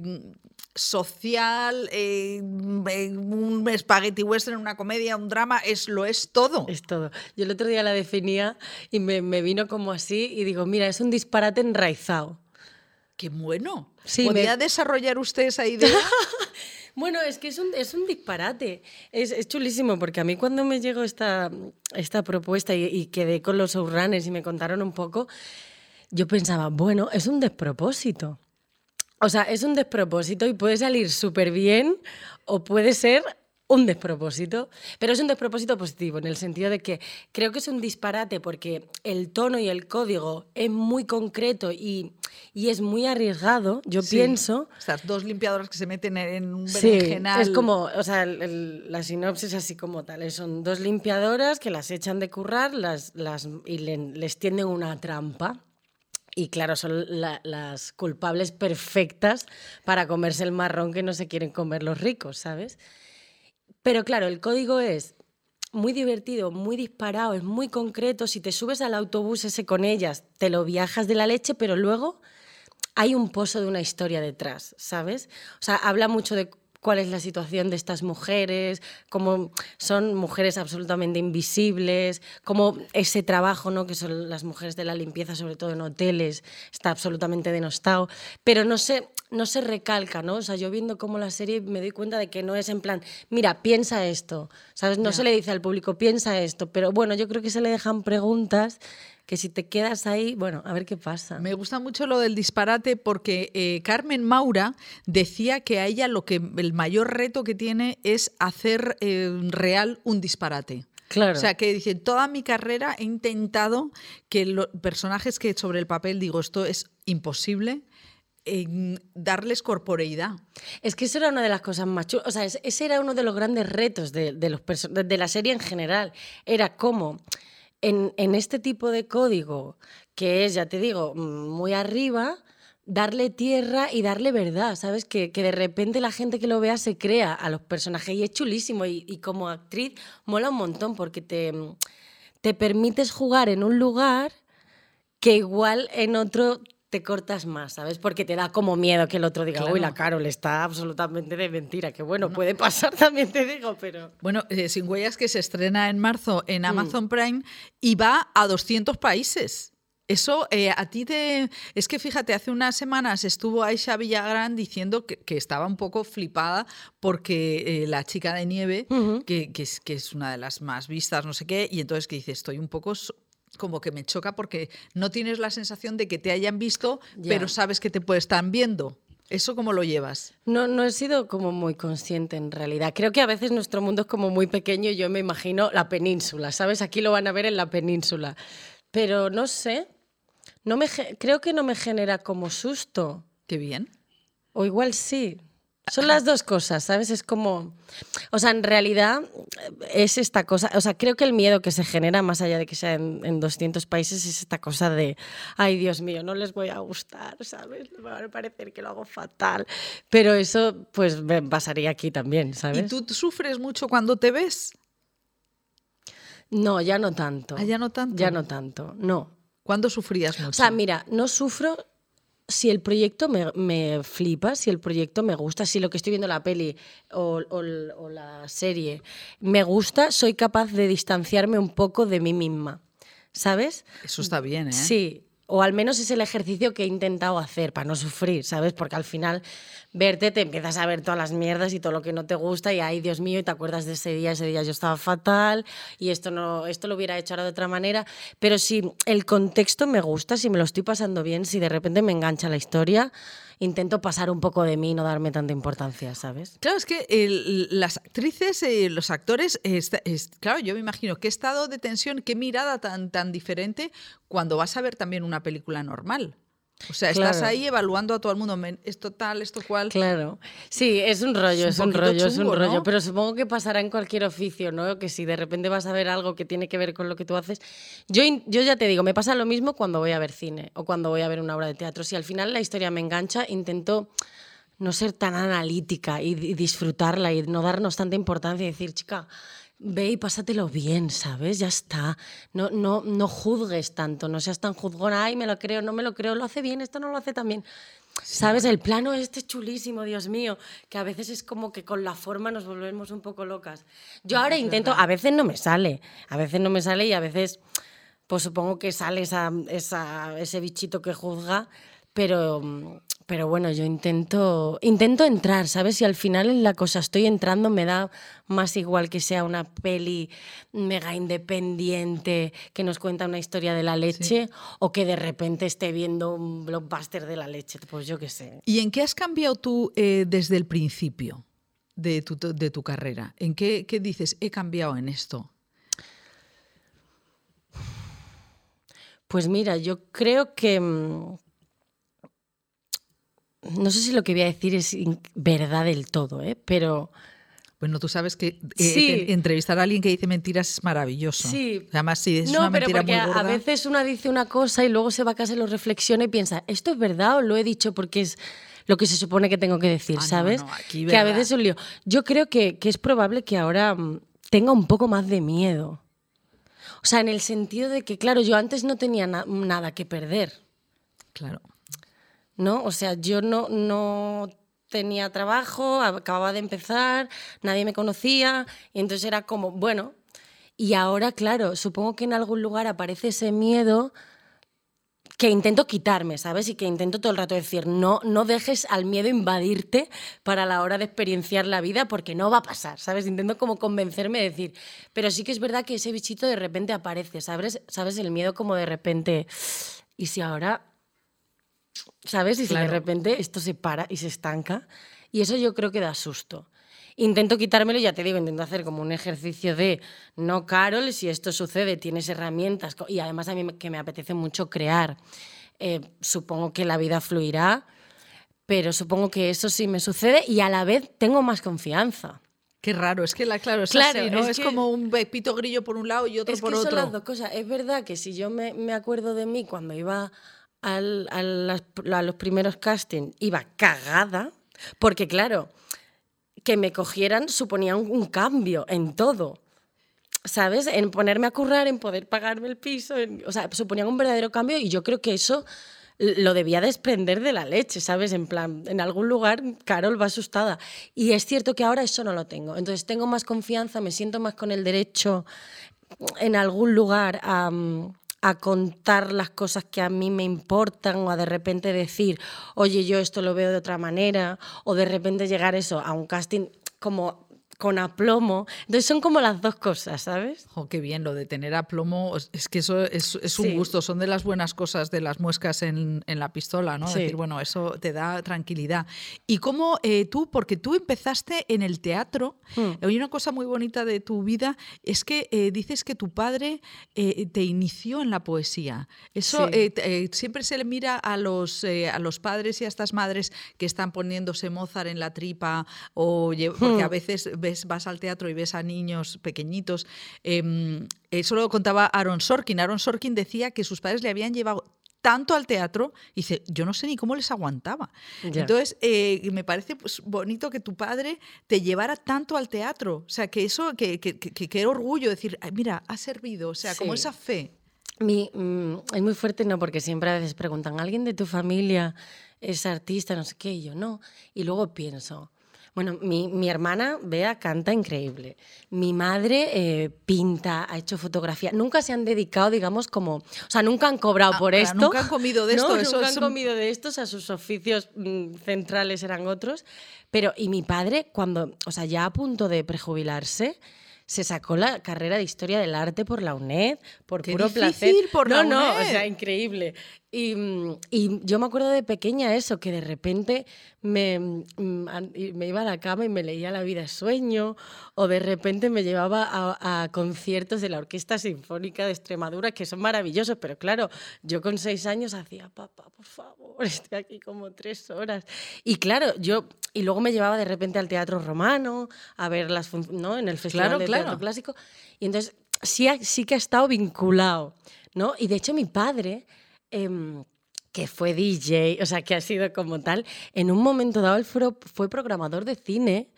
social, eh, un spaghetti western, una comedia, un drama, es, lo es todo. Es todo. Yo el otro día la definía y me, me vino como así y digo, mira, es un disparate enraizado. ¡Qué bueno! Sí, ¿Podría me- desarrollar usted esa idea? [laughs] Bueno, es que es un, es un disparate. Es, es chulísimo porque a mí cuando me llegó esta, esta propuesta y, quedé con los showrunners y me contaron un poco, yo pensaba, bueno, es un despropósito. O sea, es un despropósito y puede salir súper bien o puede ser un despropósito, pero es un despropósito positivo, en el sentido de que creo que es un disparate porque el tono y el código es muy concreto y, y es muy arriesgado, yo Sí, pienso. Estas dos limpiadoras que se meten en un Sí, berenjenal. es como, o sea, el- el- la sinopsis así como tal. Son dos limpiadoras que las echan de currar las, las, y le- les tienden una trampa. Y claro, son la- las culpables perfectas para comerse el marrón que no se quieren comer los ricos, ¿sabes? Pero claro, el código es muy divertido, muy disparado, es muy concreto. Si te subes al autobús ese con ellas, te lo viajas de la leche, pero luego hay un pozo de una historia detrás, ¿sabes? O sea, habla mucho de cuál es la situación de estas mujeres, cómo son mujeres absolutamente invisibles, cómo ese trabajo, ¿no? que son las mujeres de la limpieza, sobre todo en hoteles, está absolutamente denostado, pero no se, no se recalca, ¿no? O sea, yo viendo cómo la serie me doy cuenta de que no es en plan, mira, piensa esto, ¿sabes? No se le dice al público, piensa esto, pero bueno, yo creo que se le dejan preguntas que si te quedas ahí, bueno, a ver qué pasa. Me gusta mucho lo del disparate porque eh, Carmen Maura decía que a ella lo que el mayor reto que tiene es hacer eh, real un disparate. Claro. O sea, que dice, toda mi carrera he intentado que los personajes que sobre el papel digo, esto es imposible, en darles corporeidad. Es que eso era una de las cosas más chulas. O sea, es- ese era uno de los grandes retos de, de los de la serie en general. Era cómo en, este tipo de código, que es, ya te digo, mm, muy arriba, darle tierra y darle verdad, ¿sabes? Que, que de repente la gente que lo vea se crea a los personajes y es chulísimo. Y, y como actriz mola un montón porque te, te permites jugar en un lugar que igual en otro te cortas más, ¿sabes? Porque te da como miedo que el otro diga, uy, la Carol está absolutamente de mentira, que bueno, puede pasar [laughs] también, te digo, pero... Bueno, eh, Sin Huellas que se estrena en marzo en Amazon Prime y va a 200 países. Eso eh, a ti te... Es que fíjate, hace unas semanas estuvo Aisha Villagrán diciendo que, que estaba un poco flipada porque eh, la chica de nieve, que, que es, que es una de las más vistas, no sé qué, y entonces que dice, estoy un poco... so- como que me choca porque no tienes la sensación de que te hayan visto, Ya. pero sabes que te estar viendo. ¿Eso cómo lo llevas? No, no he sido como muy consciente en realidad. Creo que a veces nuestro mundo es como muy pequeño y yo me imagino la península, ¿sabes? Aquí lo van a ver en la península. Pero no sé, no me, creo que no me genera como susto. Qué bien. O igual sí. Son las dos cosas, ¿sabes? Es como. O sea, en realidad eh, es esta cosa. O sea, creo que el miedo que se genera, más allá de que sea en, en 200 países, es esta cosa de. Ay, Dios mío, no les voy a gustar, ¿sabes? Me va a parecer que lo hago fatal. Pero eso, pues, me pasaría aquí también, ¿sabes? ¿Y tú sufres mucho cuando te ves? No, ya no tanto. Ah, ya no tanto. Ya no tanto, no. ¿Cuándo sufrías mucho? O sea, mira, no sufro si el proyecto me, me flipa, si el proyecto me gusta, si lo que estoy viendo la peli o, o la serie me gusta, soy capaz de distanciarme un poco de mí misma. ¿Sabes? Eso está bien, ¿eh? Sí, o al menos es el ejercicio que he intentado hacer para no sufrir, ¿sabes? Porque al final verte te empiezas a ver todas las mierdas y todo lo que no te gusta y ay, Dios mío, y te acuerdas de ese día, ese día yo estaba fatal y esto no esto lo hubiera hecho ahora de otra manera, pero si el contexto me gusta, si me lo estoy pasando bien, si de repente me engancha la historia, intento pasar un poco de mí y no darme tanta importancia, ¿sabes? Claro, es que las actrices, eh, los actores, es- claro, yo me imagino qué estado de tensión, qué mirada tan, tan diferente cuando vas a ver también una película normal. O sea, estás Claro. ahí evaluando a todo el mundo, "Men, esto tal, esto cual. Claro. Sí, es un rollo, Es es un un, poquito rollo, es un chungo, rollo. ¿no? Pero supongo que pasará en cualquier oficio, ¿no? Que si de repente vas a ver algo que tiene que ver con lo que tú haces. Yo, yo ya te digo, me pasa lo mismo cuando voy a ver cine o cuando voy a ver una obra de teatro. Si al final la historia me engancha, intento no ser tan analítica y, y disfrutarla y no darnos tanta importancia y decir, chica, ve y pásatelo bien, ¿sabes? Ya está. No, no, no juzgues tanto, no seas tan juzgona, ay, me lo creo, no me lo creo, lo hace bien, esto no lo hace tan bien. ¿Sabes? El plano este es chulísimo, Dios mío, que a veces es como que con la forma nos volvemos un poco locas. Yo ahora intento, a veces no me sale, a veces no me sale y a veces, pues supongo que sale esa, esa- ese bichito que juzga, pero, pero bueno, yo intento, intento entrar, ¿sabes? Si al final en la cosa estoy entrando, me da más igual que sea una peli mega independiente que nos cuenta una historia de la leche o que de repente esté viendo un blockbuster de la leche, pues yo qué sé. ¿Y en qué has cambiado tú eh, desde el principio? de tu, de tu carrera? ¿En qué, qué dices, he cambiado en esto? Pues mira, yo creo que... No sé si lo que voy a decir es verdad del todo, ¿eh? pero Bueno, tú sabes que eh, Sí. entrevistar a alguien que dice mentiras es maravilloso. Sí. Además, si es no, una pero mentira porque muy gorda... a veces una dice una cosa y luego se va a casa y lo reflexiona y piensa, ¿esto es verdad o lo he dicho porque es lo que se supone que tengo que decir, Ah, no, ¿sabes? no, aquí que a veces es un lío. Yo creo que, que es probable que ahora mm, tenga un poco más de miedo. O sea, en el sentido de que, claro, yo antes no tenía na- nada que perder. Claro. ¿No? O sea, yo no, no tenía trabajo, acababa de empezar, nadie me conocía, y entonces era como, bueno, y ahora, claro, supongo que en algún lugar aparece ese miedo que intento quitarme, ¿sabes? Y que intento todo el rato decir, no, no dejes al miedo invadirte para la hora de experienciar la vida porque no va a pasar, ¿sabes? Intento como convencerme de decir, pero sí que es verdad que ese bichito de repente aparece, ¿sabes? ¿Sabes? El miedo como de repente, ¿y si ahora ¿Sabes? Y si de Claro. repente esto se para y se estanca. Y eso yo creo que da susto. Intento quitármelo, ya te digo, intento hacer como un ejercicio de, no, Carol, si esto sucede, tienes herramientas. Y además a mí que me apetece mucho crear. Eh, supongo que la vida fluirá, pero supongo que eso sí me sucede y a la vez tengo más confianza. Qué raro, es que la, claro, es Claro, así, ¿no? es Es, que- como un pito grillo por un lado y otro Es por que son otro. las dos cosas. Es verdad que si yo me, me acuerdo de mí cuando iba a, los primeros castings, iba cagada, porque claro, que me cogieran suponía un, cambio en todo. ¿Sabes? En ponerme a currar, en poder pagarme el piso, en- o sea, suponía un verdadero cambio y yo creo que eso lo debía desprender de la leche, ¿sabes? En plan, en algún lugar Carol va asustada. Y es cierto que ahora eso no lo tengo. Entonces tengo más confianza, me siento más con el derecho en algún lugar a, mm, a contar las cosas que a mí me importan o a de repente decir, oye, yo esto lo veo de otra manera, o de repente llegar eso a un casting como con aplomo. Entonces son como las dos cosas, ¿sabes? Jo, qué bien, lo de tener aplomo, es- que eso es, es un Sí. gusto, son de las buenas cosas de las muescas en, en la pistola, ¿no? Sí. Decir, bueno, eso te da tranquilidad. Y cómo eh, tú, porque tú empezaste en el teatro, Hmm. hay una cosa muy bonita de tu vida, es que eh, dices que tu padre eh, te inició en la poesía. Eso Sí. siempre se le mira a los, a los padres y a estas madres que están poniéndose Mozart en la tripa, o porque a Hmm. veces ves, vas al teatro y ves a niños pequeñitos. em, eso lo contaba Aaron Sorkin. Aaron Sorkin decía que sus padres le habían llevado tanto al teatro, y dice, yo no sé ni cómo les aguantaba. Entonces, eh, me parece pues, bonito que tu padre te llevara tanto al teatro. O sea, que eso, que, que, que, que- orgullo decir, "Ay, mira, ha servido. O sea, como esa fe. Mi, mm, es muy fuerte, no, porque siempre a veces preguntan, ¿alguien de tu familia es artista? No sé qué, y yo no. Y luego pienso, bueno, mi, mi hermana, Bea, canta increíble. Mi madre eh, pinta, ha hecho fotografía. Nunca se han dedicado, digamos, como... O sea, nunca han cobrado Ah, por esto. nunca han comido de [laughs] No, esto, eso nunca han un- comido de esto, o sea, sus oficios mm, centrales eran otros. Pero, y mi padre, cuando, o sea, ya a punto de prejubilarse, se sacó la carrera de Historia del Arte por la UNED, por Qué puro placer. difícil por no, la no, o UNED. sea, increíble. Y, mm, y yo me acuerdo de pequeña eso, que de repente me, mm, me iba a la cama y me leía La vida es sueño, o de repente me llevaba a, a conciertos de la Orquesta Sinfónica de Extremadura, que son maravillosos, pero claro, yo con seis años hacía, papá, por favor, [laughs] estoy aquí como tres horas. Y claro, yo, y luego me llevaba de repente al Teatro Romano, a ver las ¿no? En el Festival Claro, de claro. Teatro Clásico. Y entonces sí, sí que ha estado vinculado, ¿no? Y de hecho mi padre, em, que fue DJ, o sea, que ha sido como tal, en un momento dado él fue programador de cine.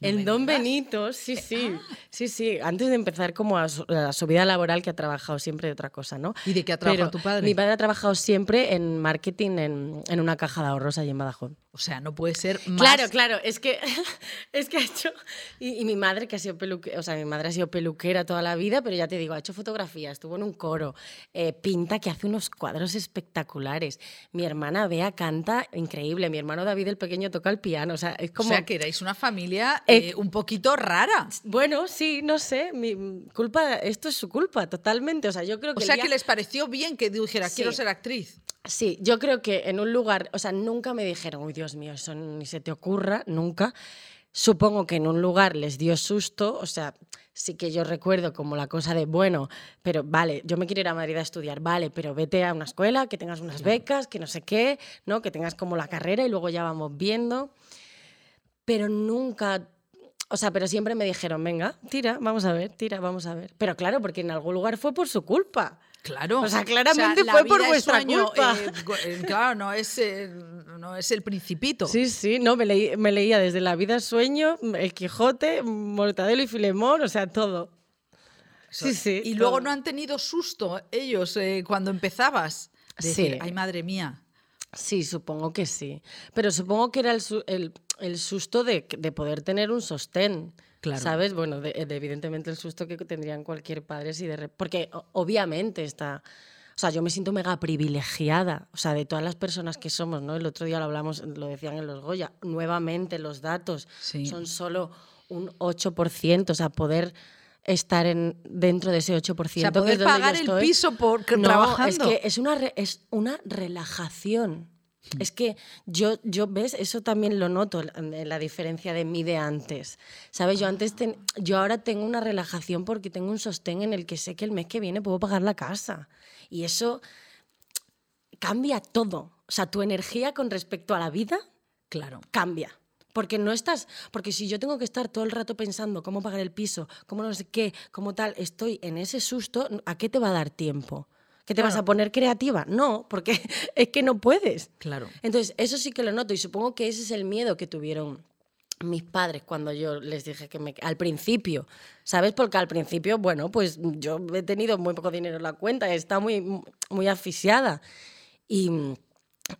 No me Don. Benito, sí, sí, sí, sí, antes de empezar como a su, a su vida laboral que ha trabajado siempre de otra cosa, ¿no? ¿Y de qué ha trabajado Pero tu padre? Mi padre ha trabajado siempre en marketing en, en una caja de ahorros allí en Badajoz. O sea, no puede ser más. Claro, claro, es que, [laughs] es que ha hecho. Y, y mi madre, que ha sido peluquera, o sea, mi madre ha sido peluquera toda la vida, pero ya te digo, ha hecho fotografía, estuvo en un coro, eh, pinta, que hace unos cuadros espectaculares. Mi hermana Bea canta increíble, mi hermano David el pequeño toca el piano, o sea, es O como. sea, que erais una familia Eh, eh, un poquito rara. Bueno, sí, no sé, mi culpa, esto es su culpa, totalmente. O sea, yo creo O que. el sea, día- que les pareció bien que dijera, quiero ser actriz. Sí, yo creo que en un lugar, o sea, nunca me dijeron, uy, Dios mío, eso ni se te ocurra, nunca. supongo que en un lugar les dio susto, o sea, sí que yo recuerdo como la cosa de, bueno, pero vale, yo me quiero ir a Madrid a estudiar, vale, pero vete a una escuela, que tengas unas becas, que no sé qué, ¿no? Que tengas como la carrera y luego ya vamos viendo. Pero nunca, o sea, pero siempre me dijeron, venga, tira, vamos a ver, tira, vamos a ver. Pero claro, porque en algún lugar fue por su culpa. Claro. O sea, claramente la fue por vuestra sueño, culpa. eh, eh, claro, no es, eh, no es el principito. Sí, sí, no, me, leí- me leía desde La vida sueño, El Quijote, Mortadelo y Filemón, o sea, todo. Sí, sí. Y luego no han tenido susto ellos eh, cuando empezabas. De decir, Sí. ay, madre mía. Sí, supongo que sí. Pero supongo que era el, el- el susto de, de poder tener un sostén. Claro. ¿Sabes? Bueno, de- de evidentemente el susto que tendrían cualquier padre si de Porque obviamente está. O sea, yo me siento mega privilegiada. O sea, de todas las personas que somos, ¿no? El otro día lo hablamos, lo decían en los Goya. Nuevamente los datos Sí. son solo un 8%. O sea, poder estar en, dentro de ese 8%. O sea, que es poder yo pagar el piso por No, trabajando. es que es una, re- es una relajación. Es que yo, yo, ¿ves? Eso también lo noto, en la diferencia de mí de antes. ¿Sabes? Yo antes, ten- yo ahora tengo una relajación porque tengo un sostén en el que sé que el mes que viene puedo pagar la casa. Y eso cambia todo. O sea, tu energía con respecto a la vida Claro. cambia. Porque no estás, porque si yo tengo que estar todo el rato pensando cómo pagar el piso, cómo no sé qué, cómo tal, estoy en ese susto, ¿a qué te va a dar tiempo? ¿Que te vas a poner creativa? No, porque [laughs] es que no puedes. Claro. Entonces, eso sí que lo noto y supongo que ese es el miedo que tuvieron mis padres cuando yo les dije que me... Al principio, ¿sabes? Porque al principio, bueno, pues yo he tenido muy poco dinero en la cuenta, está muy, muy asfixiada. Y,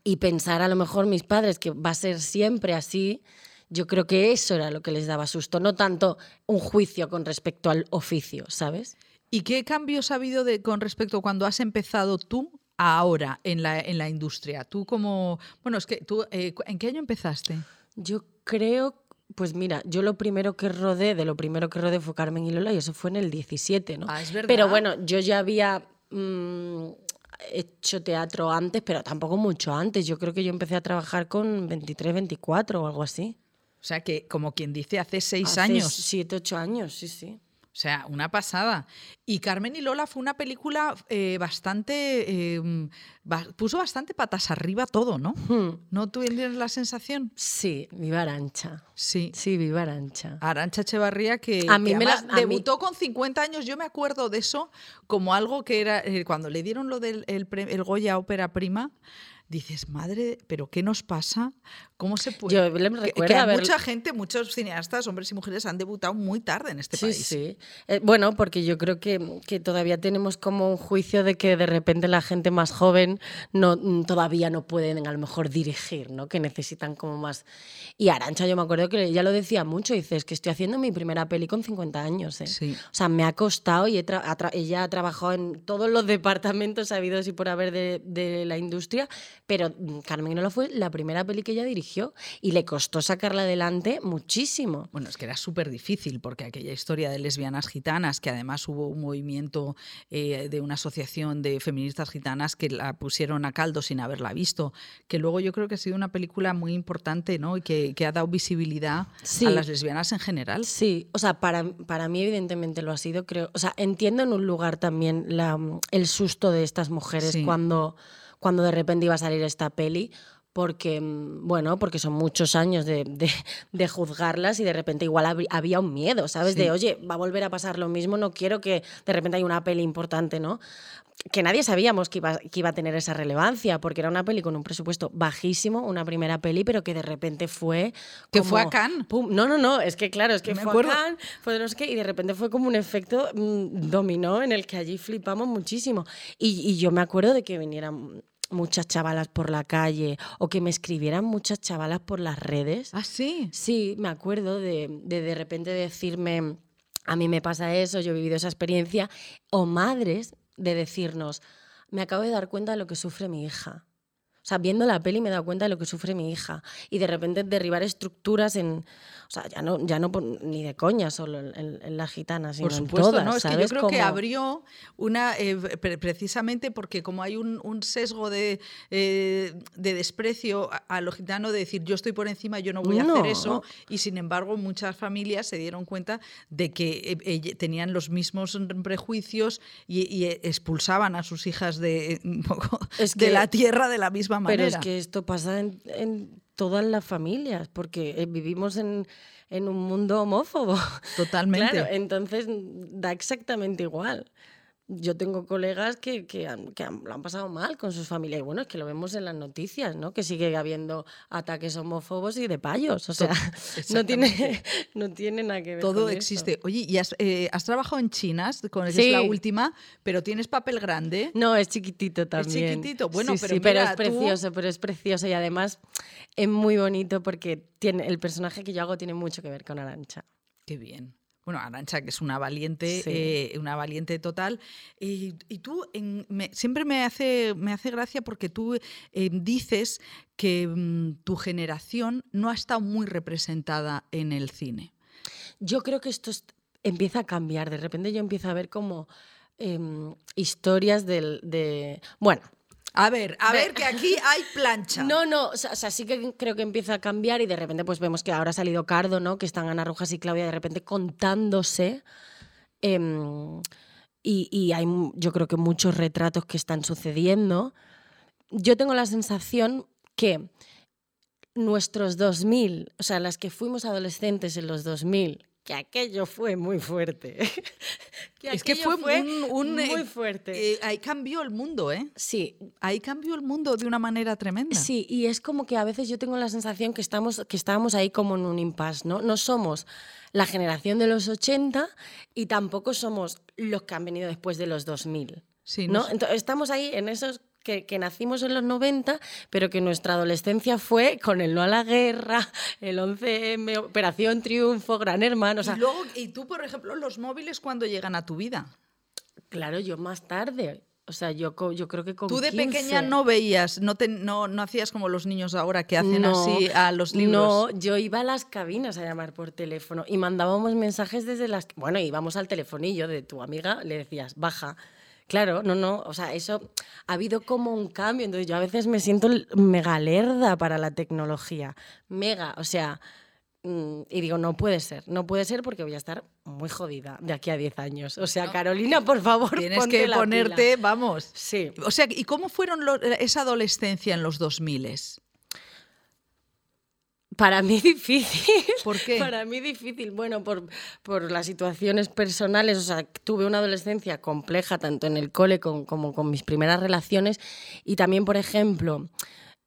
y pensar a lo mejor mis padres que va a ser siempre así, yo creo que eso era lo que les daba susto, no tanto un juicio con respecto al oficio, ¿sabes? ¿Y qué cambios ha habido de, con respecto a cuando has empezado tú ahora en la, en la industria? Tú como... Bueno, es que tú... eh, ¿En qué año empezaste? Yo creo, pues mira, yo lo primero que rodé, de lo primero que rodé fue Carmen y Lola y eso fue en el 17, ¿no? Ah, es verdad. Pero bueno, yo ya había mm, hecho teatro antes, pero tampoco mucho antes. Yo creo que yo empecé a trabajar con 23, 24 o algo así. O sea, que como quien dice, hace seis Hace años. Siete, ocho años, sí, sí. O sea, una pasada. Y Carmen y Lola fue una película eh, bastante... eh, ba- puso bastante patas arriba todo, ¿no? Hmm. ¿No tienes la sensación? Sí, viva Arancha. Sí. Sí, viva Arancha. Arancha Echevarría, que, A mí que me la- mí- debutó con 50 años. Yo me acuerdo de eso como algo que era. eh, cuando le dieron lo del el, el Goya Ópera Prima, dices, madre, ¿pero qué nos pasa? ¿Cómo se puede.? Yo Que- que, hay mucha gente, muchos cineastas, hombres y mujeres, han debutado muy tarde en este Sí, país. sí. Eh, bueno, porque yo creo que, que todavía tenemos como un juicio de que de repente la gente más joven no, mm, todavía no pueden a lo mejor dirigir, ¿no? Que necesitan como más... Y Arancha, yo me acuerdo que ella lo decía mucho, dice, es que estoy haciendo mi primera peli con 50 años, ¿eh? Sí. O sea, me ha costado y he ella ha trabajado en todos los departamentos habidos y por haber de, de la industria, pero mm, Carmen Nola fue la primera peli que ella dirigió y le costó sacarla adelante muchísimo. Bueno, es que era súper difícil porque aquella historia de lesbianas gitanas, que además hubo un movimiento eh, de una asociación de feministas gitanas que la pusieron a caldo sin haberla visto, que luego yo creo que ha sido una película muy importante ¿no? y que, que ha dado visibilidad Sí. a las lesbianas en general. Sí, o sea, para, para mí evidentemente lo ha sido, creo. O sea, entiendo en un lugar también la, el susto de estas mujeres Sí. cuando, cuando de repente iba a salir esta peli, porque, mm, bueno, porque son muchos años de, de- de juzgarlas y de repente igual hab- había un miedo, ¿sabes? De, oye, va a volver a pasar lo mismo, no quiero que de repente haya una peli importante, ¿no? Que nadie sabíamos que iba, que iba a tener esa relevancia, porque era una peli con un presupuesto bajísimo, una primera peli, pero que de repente fue... Que fue a Cannes. Pum, No, no, no, es que claro, es que Me fue acuerdo. a Cannes, fue de no sé qué, y de repente fue como un efecto mm, dominó en el que allí flipamos muchísimo. Y, y yo me acuerdo de que vinieran muchas chavalas por la calle o que me escribieran muchas chavalas por las redes. Ah, sí. Sí, me acuerdo de, de de repente decirme, a mí me pasa eso, yo he vivido esa experiencia, o madres de decirnos, me acabo de dar cuenta de lo que sufre mi hija. O sea, viendo la peli me he dado cuenta de lo que sufre mi hija. Y de repente derribar estructuras en. O sea, ya no, ya no ni de coña solo en, en la gitana, sino Por supuesto, en todas. ¿no? Es que yo creo que abrió una. eh, pre- precisamente porque, como hay un, un sesgo de, eh, de desprecio a, a lo gitano, de decir yo estoy por encima, yo no voy a hacer eso. Y sin embargo, muchas familias se dieron cuenta de que eh, tenían los mismos prejuicios y, y expulsaban a sus hijas de, [laughs] un poco Es de la tierra de la misma manera. Pero es que esto pasa en, en todas las familias, porque eh, vivimos en, en un mundo homófobo. [laughs] Totalmente. Claro, entonces da exactamente igual. Yo tengo colegas que, que, han- que han- lo han pasado mal con sus familias. Y bueno, es que lo vemos en las noticias, ¿no? Que sigue habiendo ataques homófobos y de payos. O sea, [laughs] no tiene, no tiene nada que ver Todo con eso. existe. Oye, ¿y has, eh, has trabajado en chinas, con que es Sí. la última, pero tienes papel grande? No, es chiquitito también. chiquitito, bueno, Sí, pero sí, pero es tú- precioso, pero es precioso y además es muy bonito porque tiene el personaje que yo hago tiene mucho que ver con Arancha. Qué bien. Bueno, Arancha, que es una valiente, Sí. eh, una valiente total. Y, y tú en- me- siempre me hace, me hace gracia porque tú eh, dices que mm, tu generación no ha estado muy representada en el cine. Yo creo que esto es- empieza a cambiar. De repente yo empiezo a ver como em, historias del, de... Bueno, A ver, a ver, que aquí hay plancha. [laughs] No, no, o sea, o sea, sí que creo que empieza a cambiar y de repente pues vemos que ahora ha salido Cardo, ¿no? Que están Ana Rojas y Claudia de repente contándose. em, y, y hay, yo creo que muchos retratos que están sucediendo. Yo tengo la sensación que nuestros 2000, o sea, las que fuimos adolescentes en los 2000, que aquello fue muy fuerte. [laughs] es que fue, un, un, muy eh, fuerte. eh, ahí cambió el mundo, ¿eh? sí, Ahí cambió el mundo de una manera tremenda. Sí, y es como que a veces yo tengo la sensación que estamos que estábamos ahí como en un impasse, ¿no? No somos la generación de los 80 y tampoco somos los que han venido después de los 2000. Sí, ¿no? Entonces, estamos ahí en esos que, que nacimos en los 90, pero que nuestra adolescencia fue con el no a la guerra, el 11M, Operación Triunfo, Gran Hermano. O sea, y, luego, y tú, por ejemplo, los móviles cuando llegan a tu vida. claro, yo más tarde. O sea, yo, yo creo que con Tú de 15. pequeña no veías, no, te- no, no hacías como los niños ahora que hacen No, así a los libros. No, yo iba a las cabinas a llamar por teléfono y mandábamos mensajes desde las... Bueno, íbamos al telefonillo de tu amiga, le decías, baja. Claro, no, no, o sea, eso ha habido como un cambio, entonces yo a veces me siento mega lerda para la tecnología, mega, o sea, mm, y digo, no puede ser, no puede ser porque voy a estar muy jodida de aquí a 10 años. O sea, Carolina, por favor, Tienes ponte que la ponerte, pila. vamos. Sí. O sea, ¿y cómo fueron lo- esa adolescencia en los 2000? Para mí [laughs] difícil. ¿Por qué? Para mí difícil. Bueno, por, por las situaciones personales. O sea, tuve una adolescencia compleja, tanto en el cole con- como con mis primeras relaciones. Y también, por ejemplo,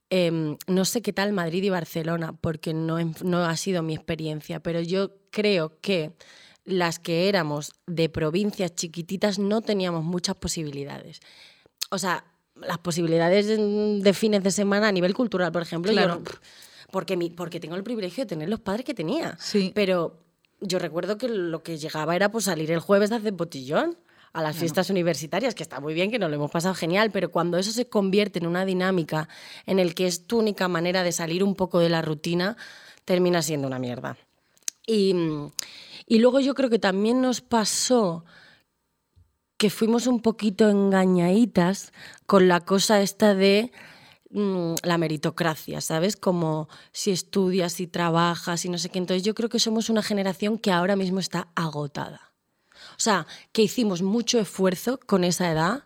em, no sé qué tal Madrid y Barcelona, porque no, no ha sido mi experiencia, pero yo creo que las que éramos de provincias chiquititas no teníamos muchas posibilidades. O sea, las posibilidades de, fines de semana a nivel cultural, por ejemplo, yo Claro. no- porque, mi, porque tengo el privilegio de tener los padres que tenía. Sí. Pero yo recuerdo que lo que llegaba era pues, salir el jueves de hacer botellón a las fiestas universitarias, que está muy bien, que nos lo hemos pasado genial, pero cuando eso se convierte en una dinámica en el que es tu única manera de salir un poco de la rutina, termina siendo una mierda. Y, y luego yo creo que también nos pasó que fuimos un poquito engañaditas con la cosa esta de mm, la meritocracia, ¿sabes? Como si estudias, si trabajas y no sé qué. Entonces yo creo que somos una generación que ahora mismo está agotada. O sea, que hicimos mucho esfuerzo con esa edad,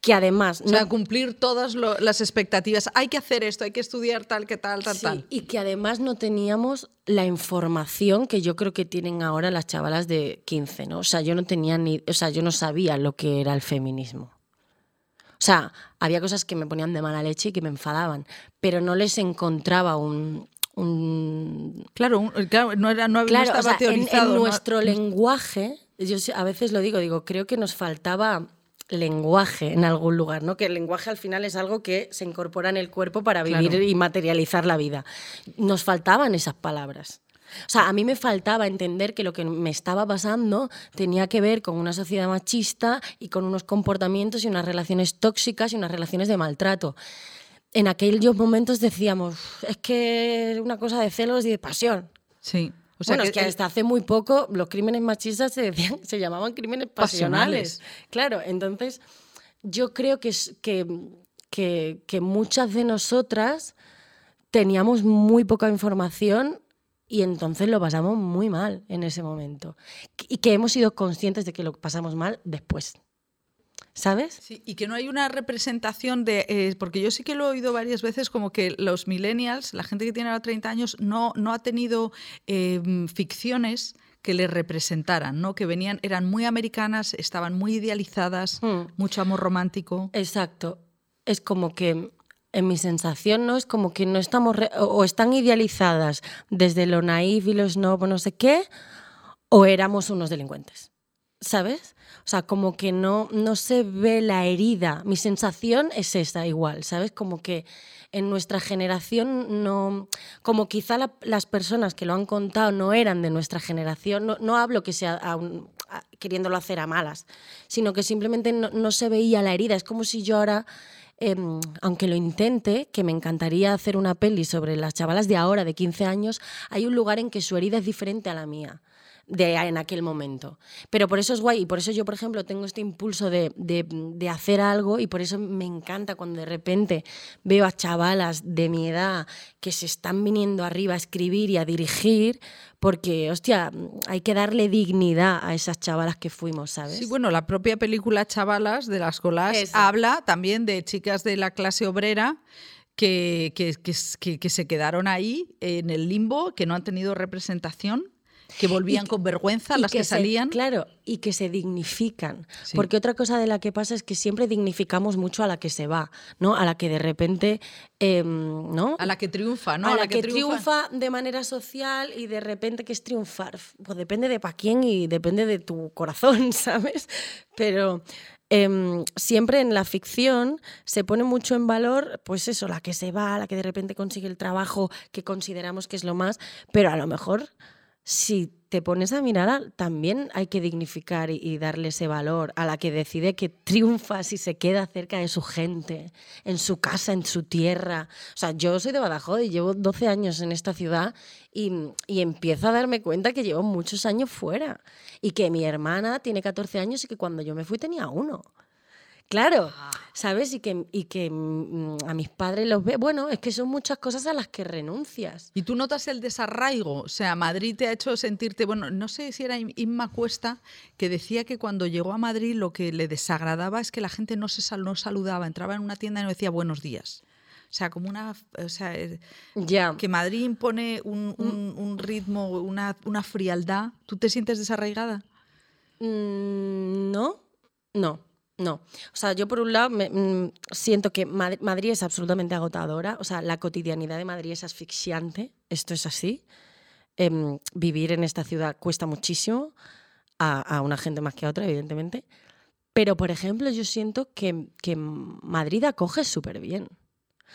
que además... O sea, no- cumplir todas lo- las expectativas. Hay que hacer esto, hay que estudiar tal, que tal, tal, Sí, tal. y que además no teníamos la información que yo creo que tienen ahora las chavalas de 15, ¿no? O sea, yo no tenía ni, o sea, yo no sabía lo que era el feminismo. O sea, había cosas que me ponían de mala leche y que me enfadaban, pero no les encontraba un, un Claro, un- claro, no, era, no, estaba o sea, en- teorizado. en, ¿no? nuestro lenguaje, yo a veces lo digo, digo, creo que nos faltaba lenguaje en algún lugar, ¿no? Que el lenguaje al final es algo que se incorpora en el cuerpo para vivir Claro. y materializar la vida. Nos faltaban esas palabras. O sea, a mí me faltaba entender que lo que me estaba pasando tenía que ver con una sociedad machista y con unos comportamientos y unas relaciones tóxicas y unas relaciones de maltrato. en aquellos momentos decíamos, es que es una cosa de celos y de pasión. Sí. O sea, bueno, es que hasta hace muy poco los crímenes machistas se decían, [laughs] se llamaban crímenes pasionales. Claro, entonces yo creo que, que, que, que muchas de nosotras teníamos muy poca información y entonces lo pasamos muy mal en ese momento. Y que hemos sido conscientes de que lo pasamos mal después. ¿Sabes? Sí, y que no hay una representación de. Eh, porque yo sí que lo he oído varias veces, como que los millennials, la gente que tiene ahora 30 años, no, no ha tenido em, ficciones que le representaran, ¿no? Que venían, eran muy americanas, estaban muy idealizadas, hmm. mucho amor romántico. Exacto. Es como que en mi sensación, ¿no? Es como que no estamos, o están idealizadas desde lo naif y lo snob no sé qué, o éramos unos delincuentes, ¿sabes? O sea, como que no, no se ve la herida. Mi sensación es esa igual, ¿sabes? Como que en nuestra generación no, como quizá las personas que lo han contado no eran de nuestra generación, no, no hablo que sea queriéndolo hacer a malas, sino que simplemente no, no se veía la herida. Es como si yo ahora Em, aunque lo intente, que me encantaría hacer una peli sobre las chavalas de ahora, de 15 años, hay un lugar en que su herida es diferente a la mía de, en aquel momento. Pero por eso es guay y por eso yo, por ejemplo, tengo este impulso de, de, hacer algo y por eso me encanta cuando de repente veo a chavalas de mi edad que se están viniendo arriba a escribir y a dirigir, porque, hostia, hay que darle dignidad a esas chavalas que fuimos, ¿sabes? Sí, bueno, la propia película Chavalas de las Colas habla también de chicas de la clase obrera. Que, que, que, que, se quedaron ahí en el limbo, que no han tenido representación que volvían con vergüenza las que, salían. claro, y que se dignifican. Porque otra cosa de la que pasa es que siempre dignificamos mucho a la que se va, ¿no? A la que de repente, em, ¿no? A la que triunfa, ¿no? A, la, que, triunfa. de manera social y de repente que es triunfar. Pues depende de para quién y depende de tu corazón, [laughs] ¿sabes? Pero em, siempre en la ficción se pone mucho en valor, pues eso, la que se va, la que de repente consigue el trabajo que consideramos que es lo más, pero a lo mejor si te pones a mirar, también hay que dignificar y, darle ese valor a la que decide que triunfa si se queda cerca de su gente, en su casa, en su tierra. O sea, yo soy de Badajoz y llevo 12 años en esta ciudad y, y empiezo a darme cuenta que llevo muchos años fuera y que mi hermana tiene 14 años y que cuando yo me fui tenía uno. Claro, ah. ¿sabes? Y que, y que mm, a mis padres los ve. Bueno, es que son muchas cosas a las que renuncias. ¿Y tú notas el desarraigo? O sea, Madrid te ha hecho sentirte. Bueno, no sé si era Inma Cuesta que decía que cuando llegó a Madrid lo que le desagradaba es que la gente no se no saludaba, entraba en una tienda y no decía buenos días. O sea, como una. O sea, eh, que Madrid impone un, un, ritmo, una, una, frialdad. ¿Tú te sientes desarraigada? Mm, no, no. No, o sea, yo por un lado mm, siento que Madrid es absolutamente agotadora, o sea, la cotidianidad de Madrid es asfixiante, esto es así. Em, vivir en esta ciudad cuesta muchísimo, a, una gente más que a otra, evidentemente. Pero, por ejemplo, yo siento que, que Madrid acoge súper bien.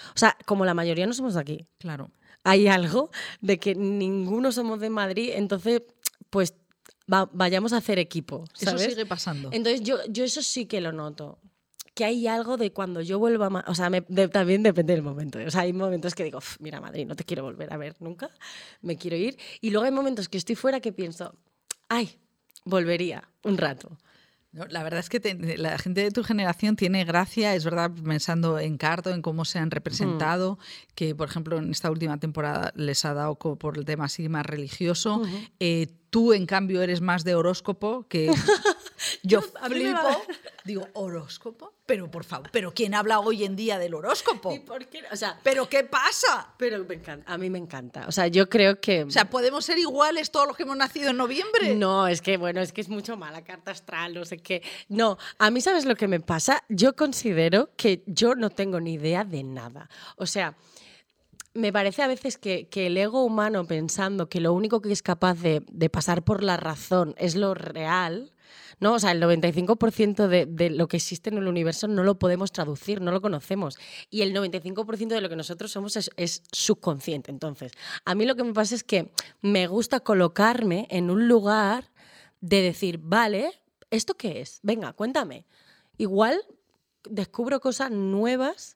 O sea, como la mayoría no somos de aquí. Claro. Hay algo de que ninguno somos de Madrid, entonces, pues vayamos a hacer equipo. Eso sigue pasando. Entonces yo, yo eso sí que lo noto. Que hay algo de cuando yo vuelva a... O sea, también depende del momento. O sea, hay momentos que digo, mira, Madrid, no te quiero volver a ver nunca, me quiero ir. Y luego hay momentos que estoy fuera que pienso, ay, volvería un rato la verdad es que la gente de tu generación tiene gracia, es verdad, pensando en Cardo, en cómo se han representado, que por ejemplo en esta última temporada les ha dado por el tema así más religioso. Eh, tú, en cambio, eres más de horóscopo, que [laughs] yo flipo. Digo, ¿horóscopo? Pero por favor, ¿pero quién habla hoy en día del horóscopo? ¿Y por qué? O sea, ¿pero qué pasa? Pero me encanta, a mí me encanta. O sea, yo creo que. O sea, ¿podemos ser iguales todos los que hemos nacido en noviembre? No, es que, bueno, es que es mucho mala carta astral, no sé qué. No, a mí, ¿sabes lo que me pasa? Yo considero que yo no tengo ni idea de nada. O sea me parece a veces que, el ego humano pensando que lo único que es capaz de, de, pasar por la razón es lo real, ¿no? O sea, el 95% de, lo que existe en el universo no lo podemos traducir, no lo conocemos. Y el 95% de lo que nosotros somos es, subconsciente. Entonces, a mí lo que me pasa es que me gusta colocarme en un lugar de decir, vale, ¿esto qué es? Venga, cuéntame. Igual descubro cosas nuevas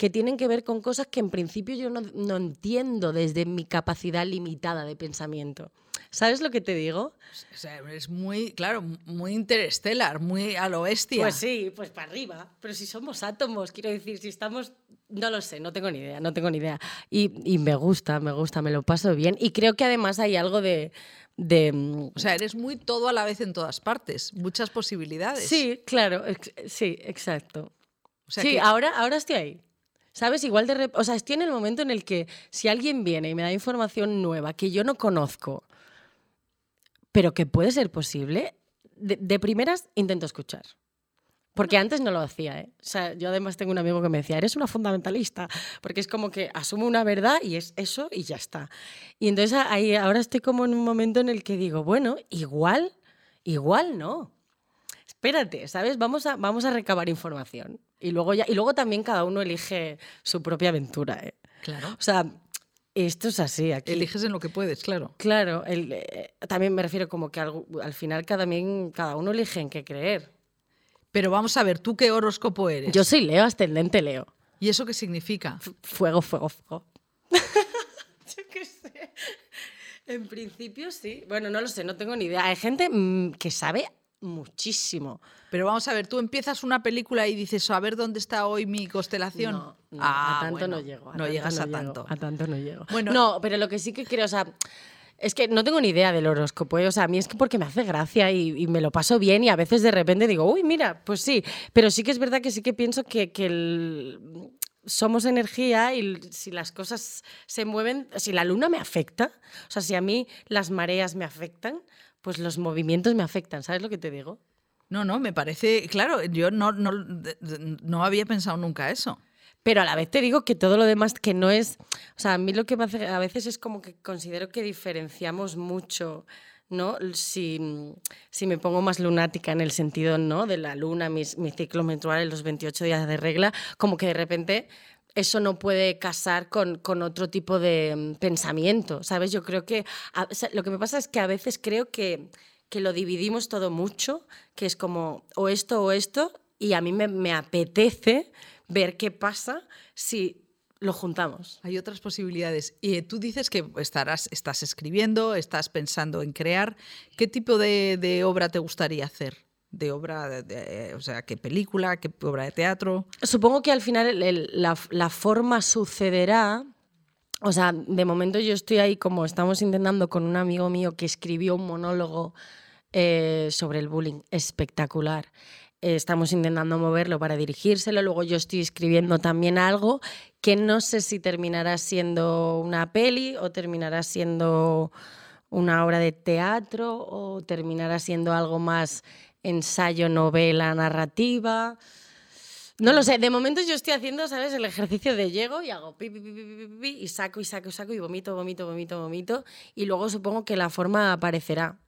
que tienen que ver con cosas que en principio yo no, no entiendo desde mi capacidad limitada de pensamiento. ¿Sabes lo que te digo? O sea, es muy, claro, muy interestelar, muy a lo bestia. Pues sí, pues para arriba. Pero si somos átomos, quiero decir, si estamos... No lo sé, no tengo ni idea, no tengo ni idea. Y, y me gusta, me gusta, me lo paso bien. Y creo que además hay algo de... de mm, O sea, eres muy todo a la vez en todas partes, muchas posibilidades. sí, claro, ex- sí, exacto. O sea sí, que- ahora, ahora estoy ahí. ¿Sabes? Igual de... rep- O sea, estoy en el momento en el que si alguien viene y me da información nueva que yo no conozco, pero que puede ser posible, de, de primeras intento escuchar. Porque antes no lo hacía, ¿eh? O sea, yo además tengo un amigo que me decía, eres una fundamentalista, porque es como que asumo una verdad y es eso y ya está. Y entonces ahí ahora estoy como en un momento en el que digo, bueno, igual, igual no. Espérate, ¿sabes? Vamos a, vamos a recabar información. Y luego, ya, y luego también cada uno elige su propia aventura, ¿eh? Claro. O sea, esto es así aquí. Eliges en lo que puedes, claro. Claro, el, eh, también me refiero como que al, al final cada, cada uno elige en qué creer. Pero vamos a ver, ¿tú qué horóscopo eres? Yo soy Leo, ascendente Leo. ¿Y eso qué significa? Fuego, fuego, fuego. [laughs] Yo qué sé. En principio sí. Bueno, no lo sé, no tengo ni idea. Hay gente mm, que sabe muchísimo. Pero vamos a ver, tú empiezas una película y dices, a ver dónde está hoy mi constelación. No, no, Ah, a tanto bueno, no llego. no llegas a llego, tanto. A tanto no llego. Bueno- no, pero lo que sí que creo, o sea, es que no tengo ni idea del horóscopo. ¿eh? O sea, a mí es que porque me hace gracia y, y me lo paso bien y a veces de repente digo, uy, mira, pues sí. Pero sí que es verdad que sí que pienso que, que el- somos energía y si las cosas se mueven, si la luna me afecta, o sea, si a mí las mareas me afectan, pues los movimientos me afectan. ¿Sabes lo que te digo? No, no, me parece, claro, yo no, no, no había pensado nunca eso. Pero a la vez te digo que todo lo demás que no es, o sea, a mí lo que me hace a veces es como que considero que diferenciamos mucho, ¿no? Si, si me pongo más lunática en el sentido, ¿no? De la luna, mis, mi ciclo menstrual en los 28 días de regla, como que de repente eso no puede casar con, con otro tipo de mm, pensamiento, ¿sabes? Yo creo que, lo que me pasa es que a veces creo que, que lo dividimos todo mucho, que es como o esto o esto, y a mí me, me apetece ver qué pasa si lo juntamos. Hay otras posibilidades. Y tú dices que estarás, estás escribiendo, estás pensando en crear. ¿Qué tipo de, de obra te gustaría hacer? ¿De obra, de- de- o sea, qué película, qué obra de teatro? Supongo que al final el- el- la, la forma sucederá. O sea, de momento yo estoy ahí como estamos intentando con un amigo mío que escribió un monólogo eh, sobre el bullying espectacular. Estamos intentando moverlo para dirigírselo. Luego yo estoy escribiendo también algo que no sé si terminará siendo una peli o terminará siendo una obra de teatro o terminará siendo algo más ensayo, novela, narrativa. No lo sé, de momento yo estoy haciendo, ¿sabes? El ejercicio de llego y hago pi, y saco y saco y saco y vomito, vomito, vomito, vomito y luego supongo que la forma aparecerá.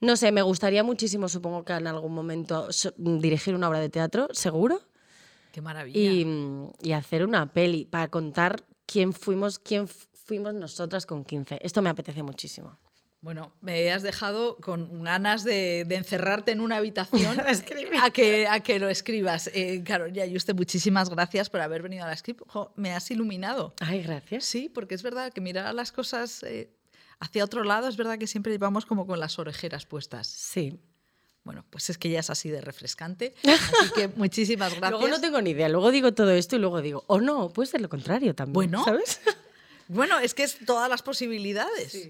No sé, me gustaría muchísimo, supongo que en algún momento dirigir una obra de teatro, seguro, Qué maravilla. y, y hacer una peli para contar quién fuimos, quién fuimos nosotras con 15. Esto me apetece muchísimo. Bueno, me has dejado con ganas de, de encerrarte en una habitación [laughs] A que, a que lo escribas. Eh, Carolina Yuste, muchísimas gracias por haber venido a la script. Jo, me has iluminado. Ay, gracias. Sí, porque es verdad que mirar las cosas eh, hacia otro lado es verdad que siempre llevamos como con las orejeras puestas. Sí. Bueno, pues es que ya es así de refrescante. [laughs] Así que muchísimas gracias. Luego no tengo ni idea. Luego digo todo esto y luego digo, o no, puede ser lo contrario también. Bueno. ¿sabes? Bueno, es que es todas las posibilidades.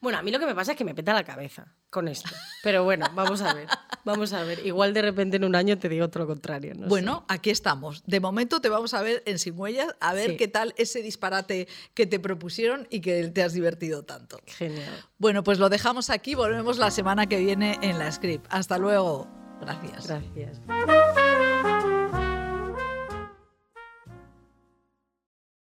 Bueno, a mí lo que me pasa es que me peta la cabeza con esto. Pero bueno, vamos a ver. Vamos a ver. Igual de repente en un año te digo todo lo contrario. no sé. Bueno, aquí estamos. De momento te vamos a ver en Sin Huellas, a ver Sí. qué tal ese disparate que te propusieron y que te has divertido tanto. Genial. Bueno, pues lo dejamos aquí, volvemos la semana que viene en la script. Hasta luego. Gracias. Gracias.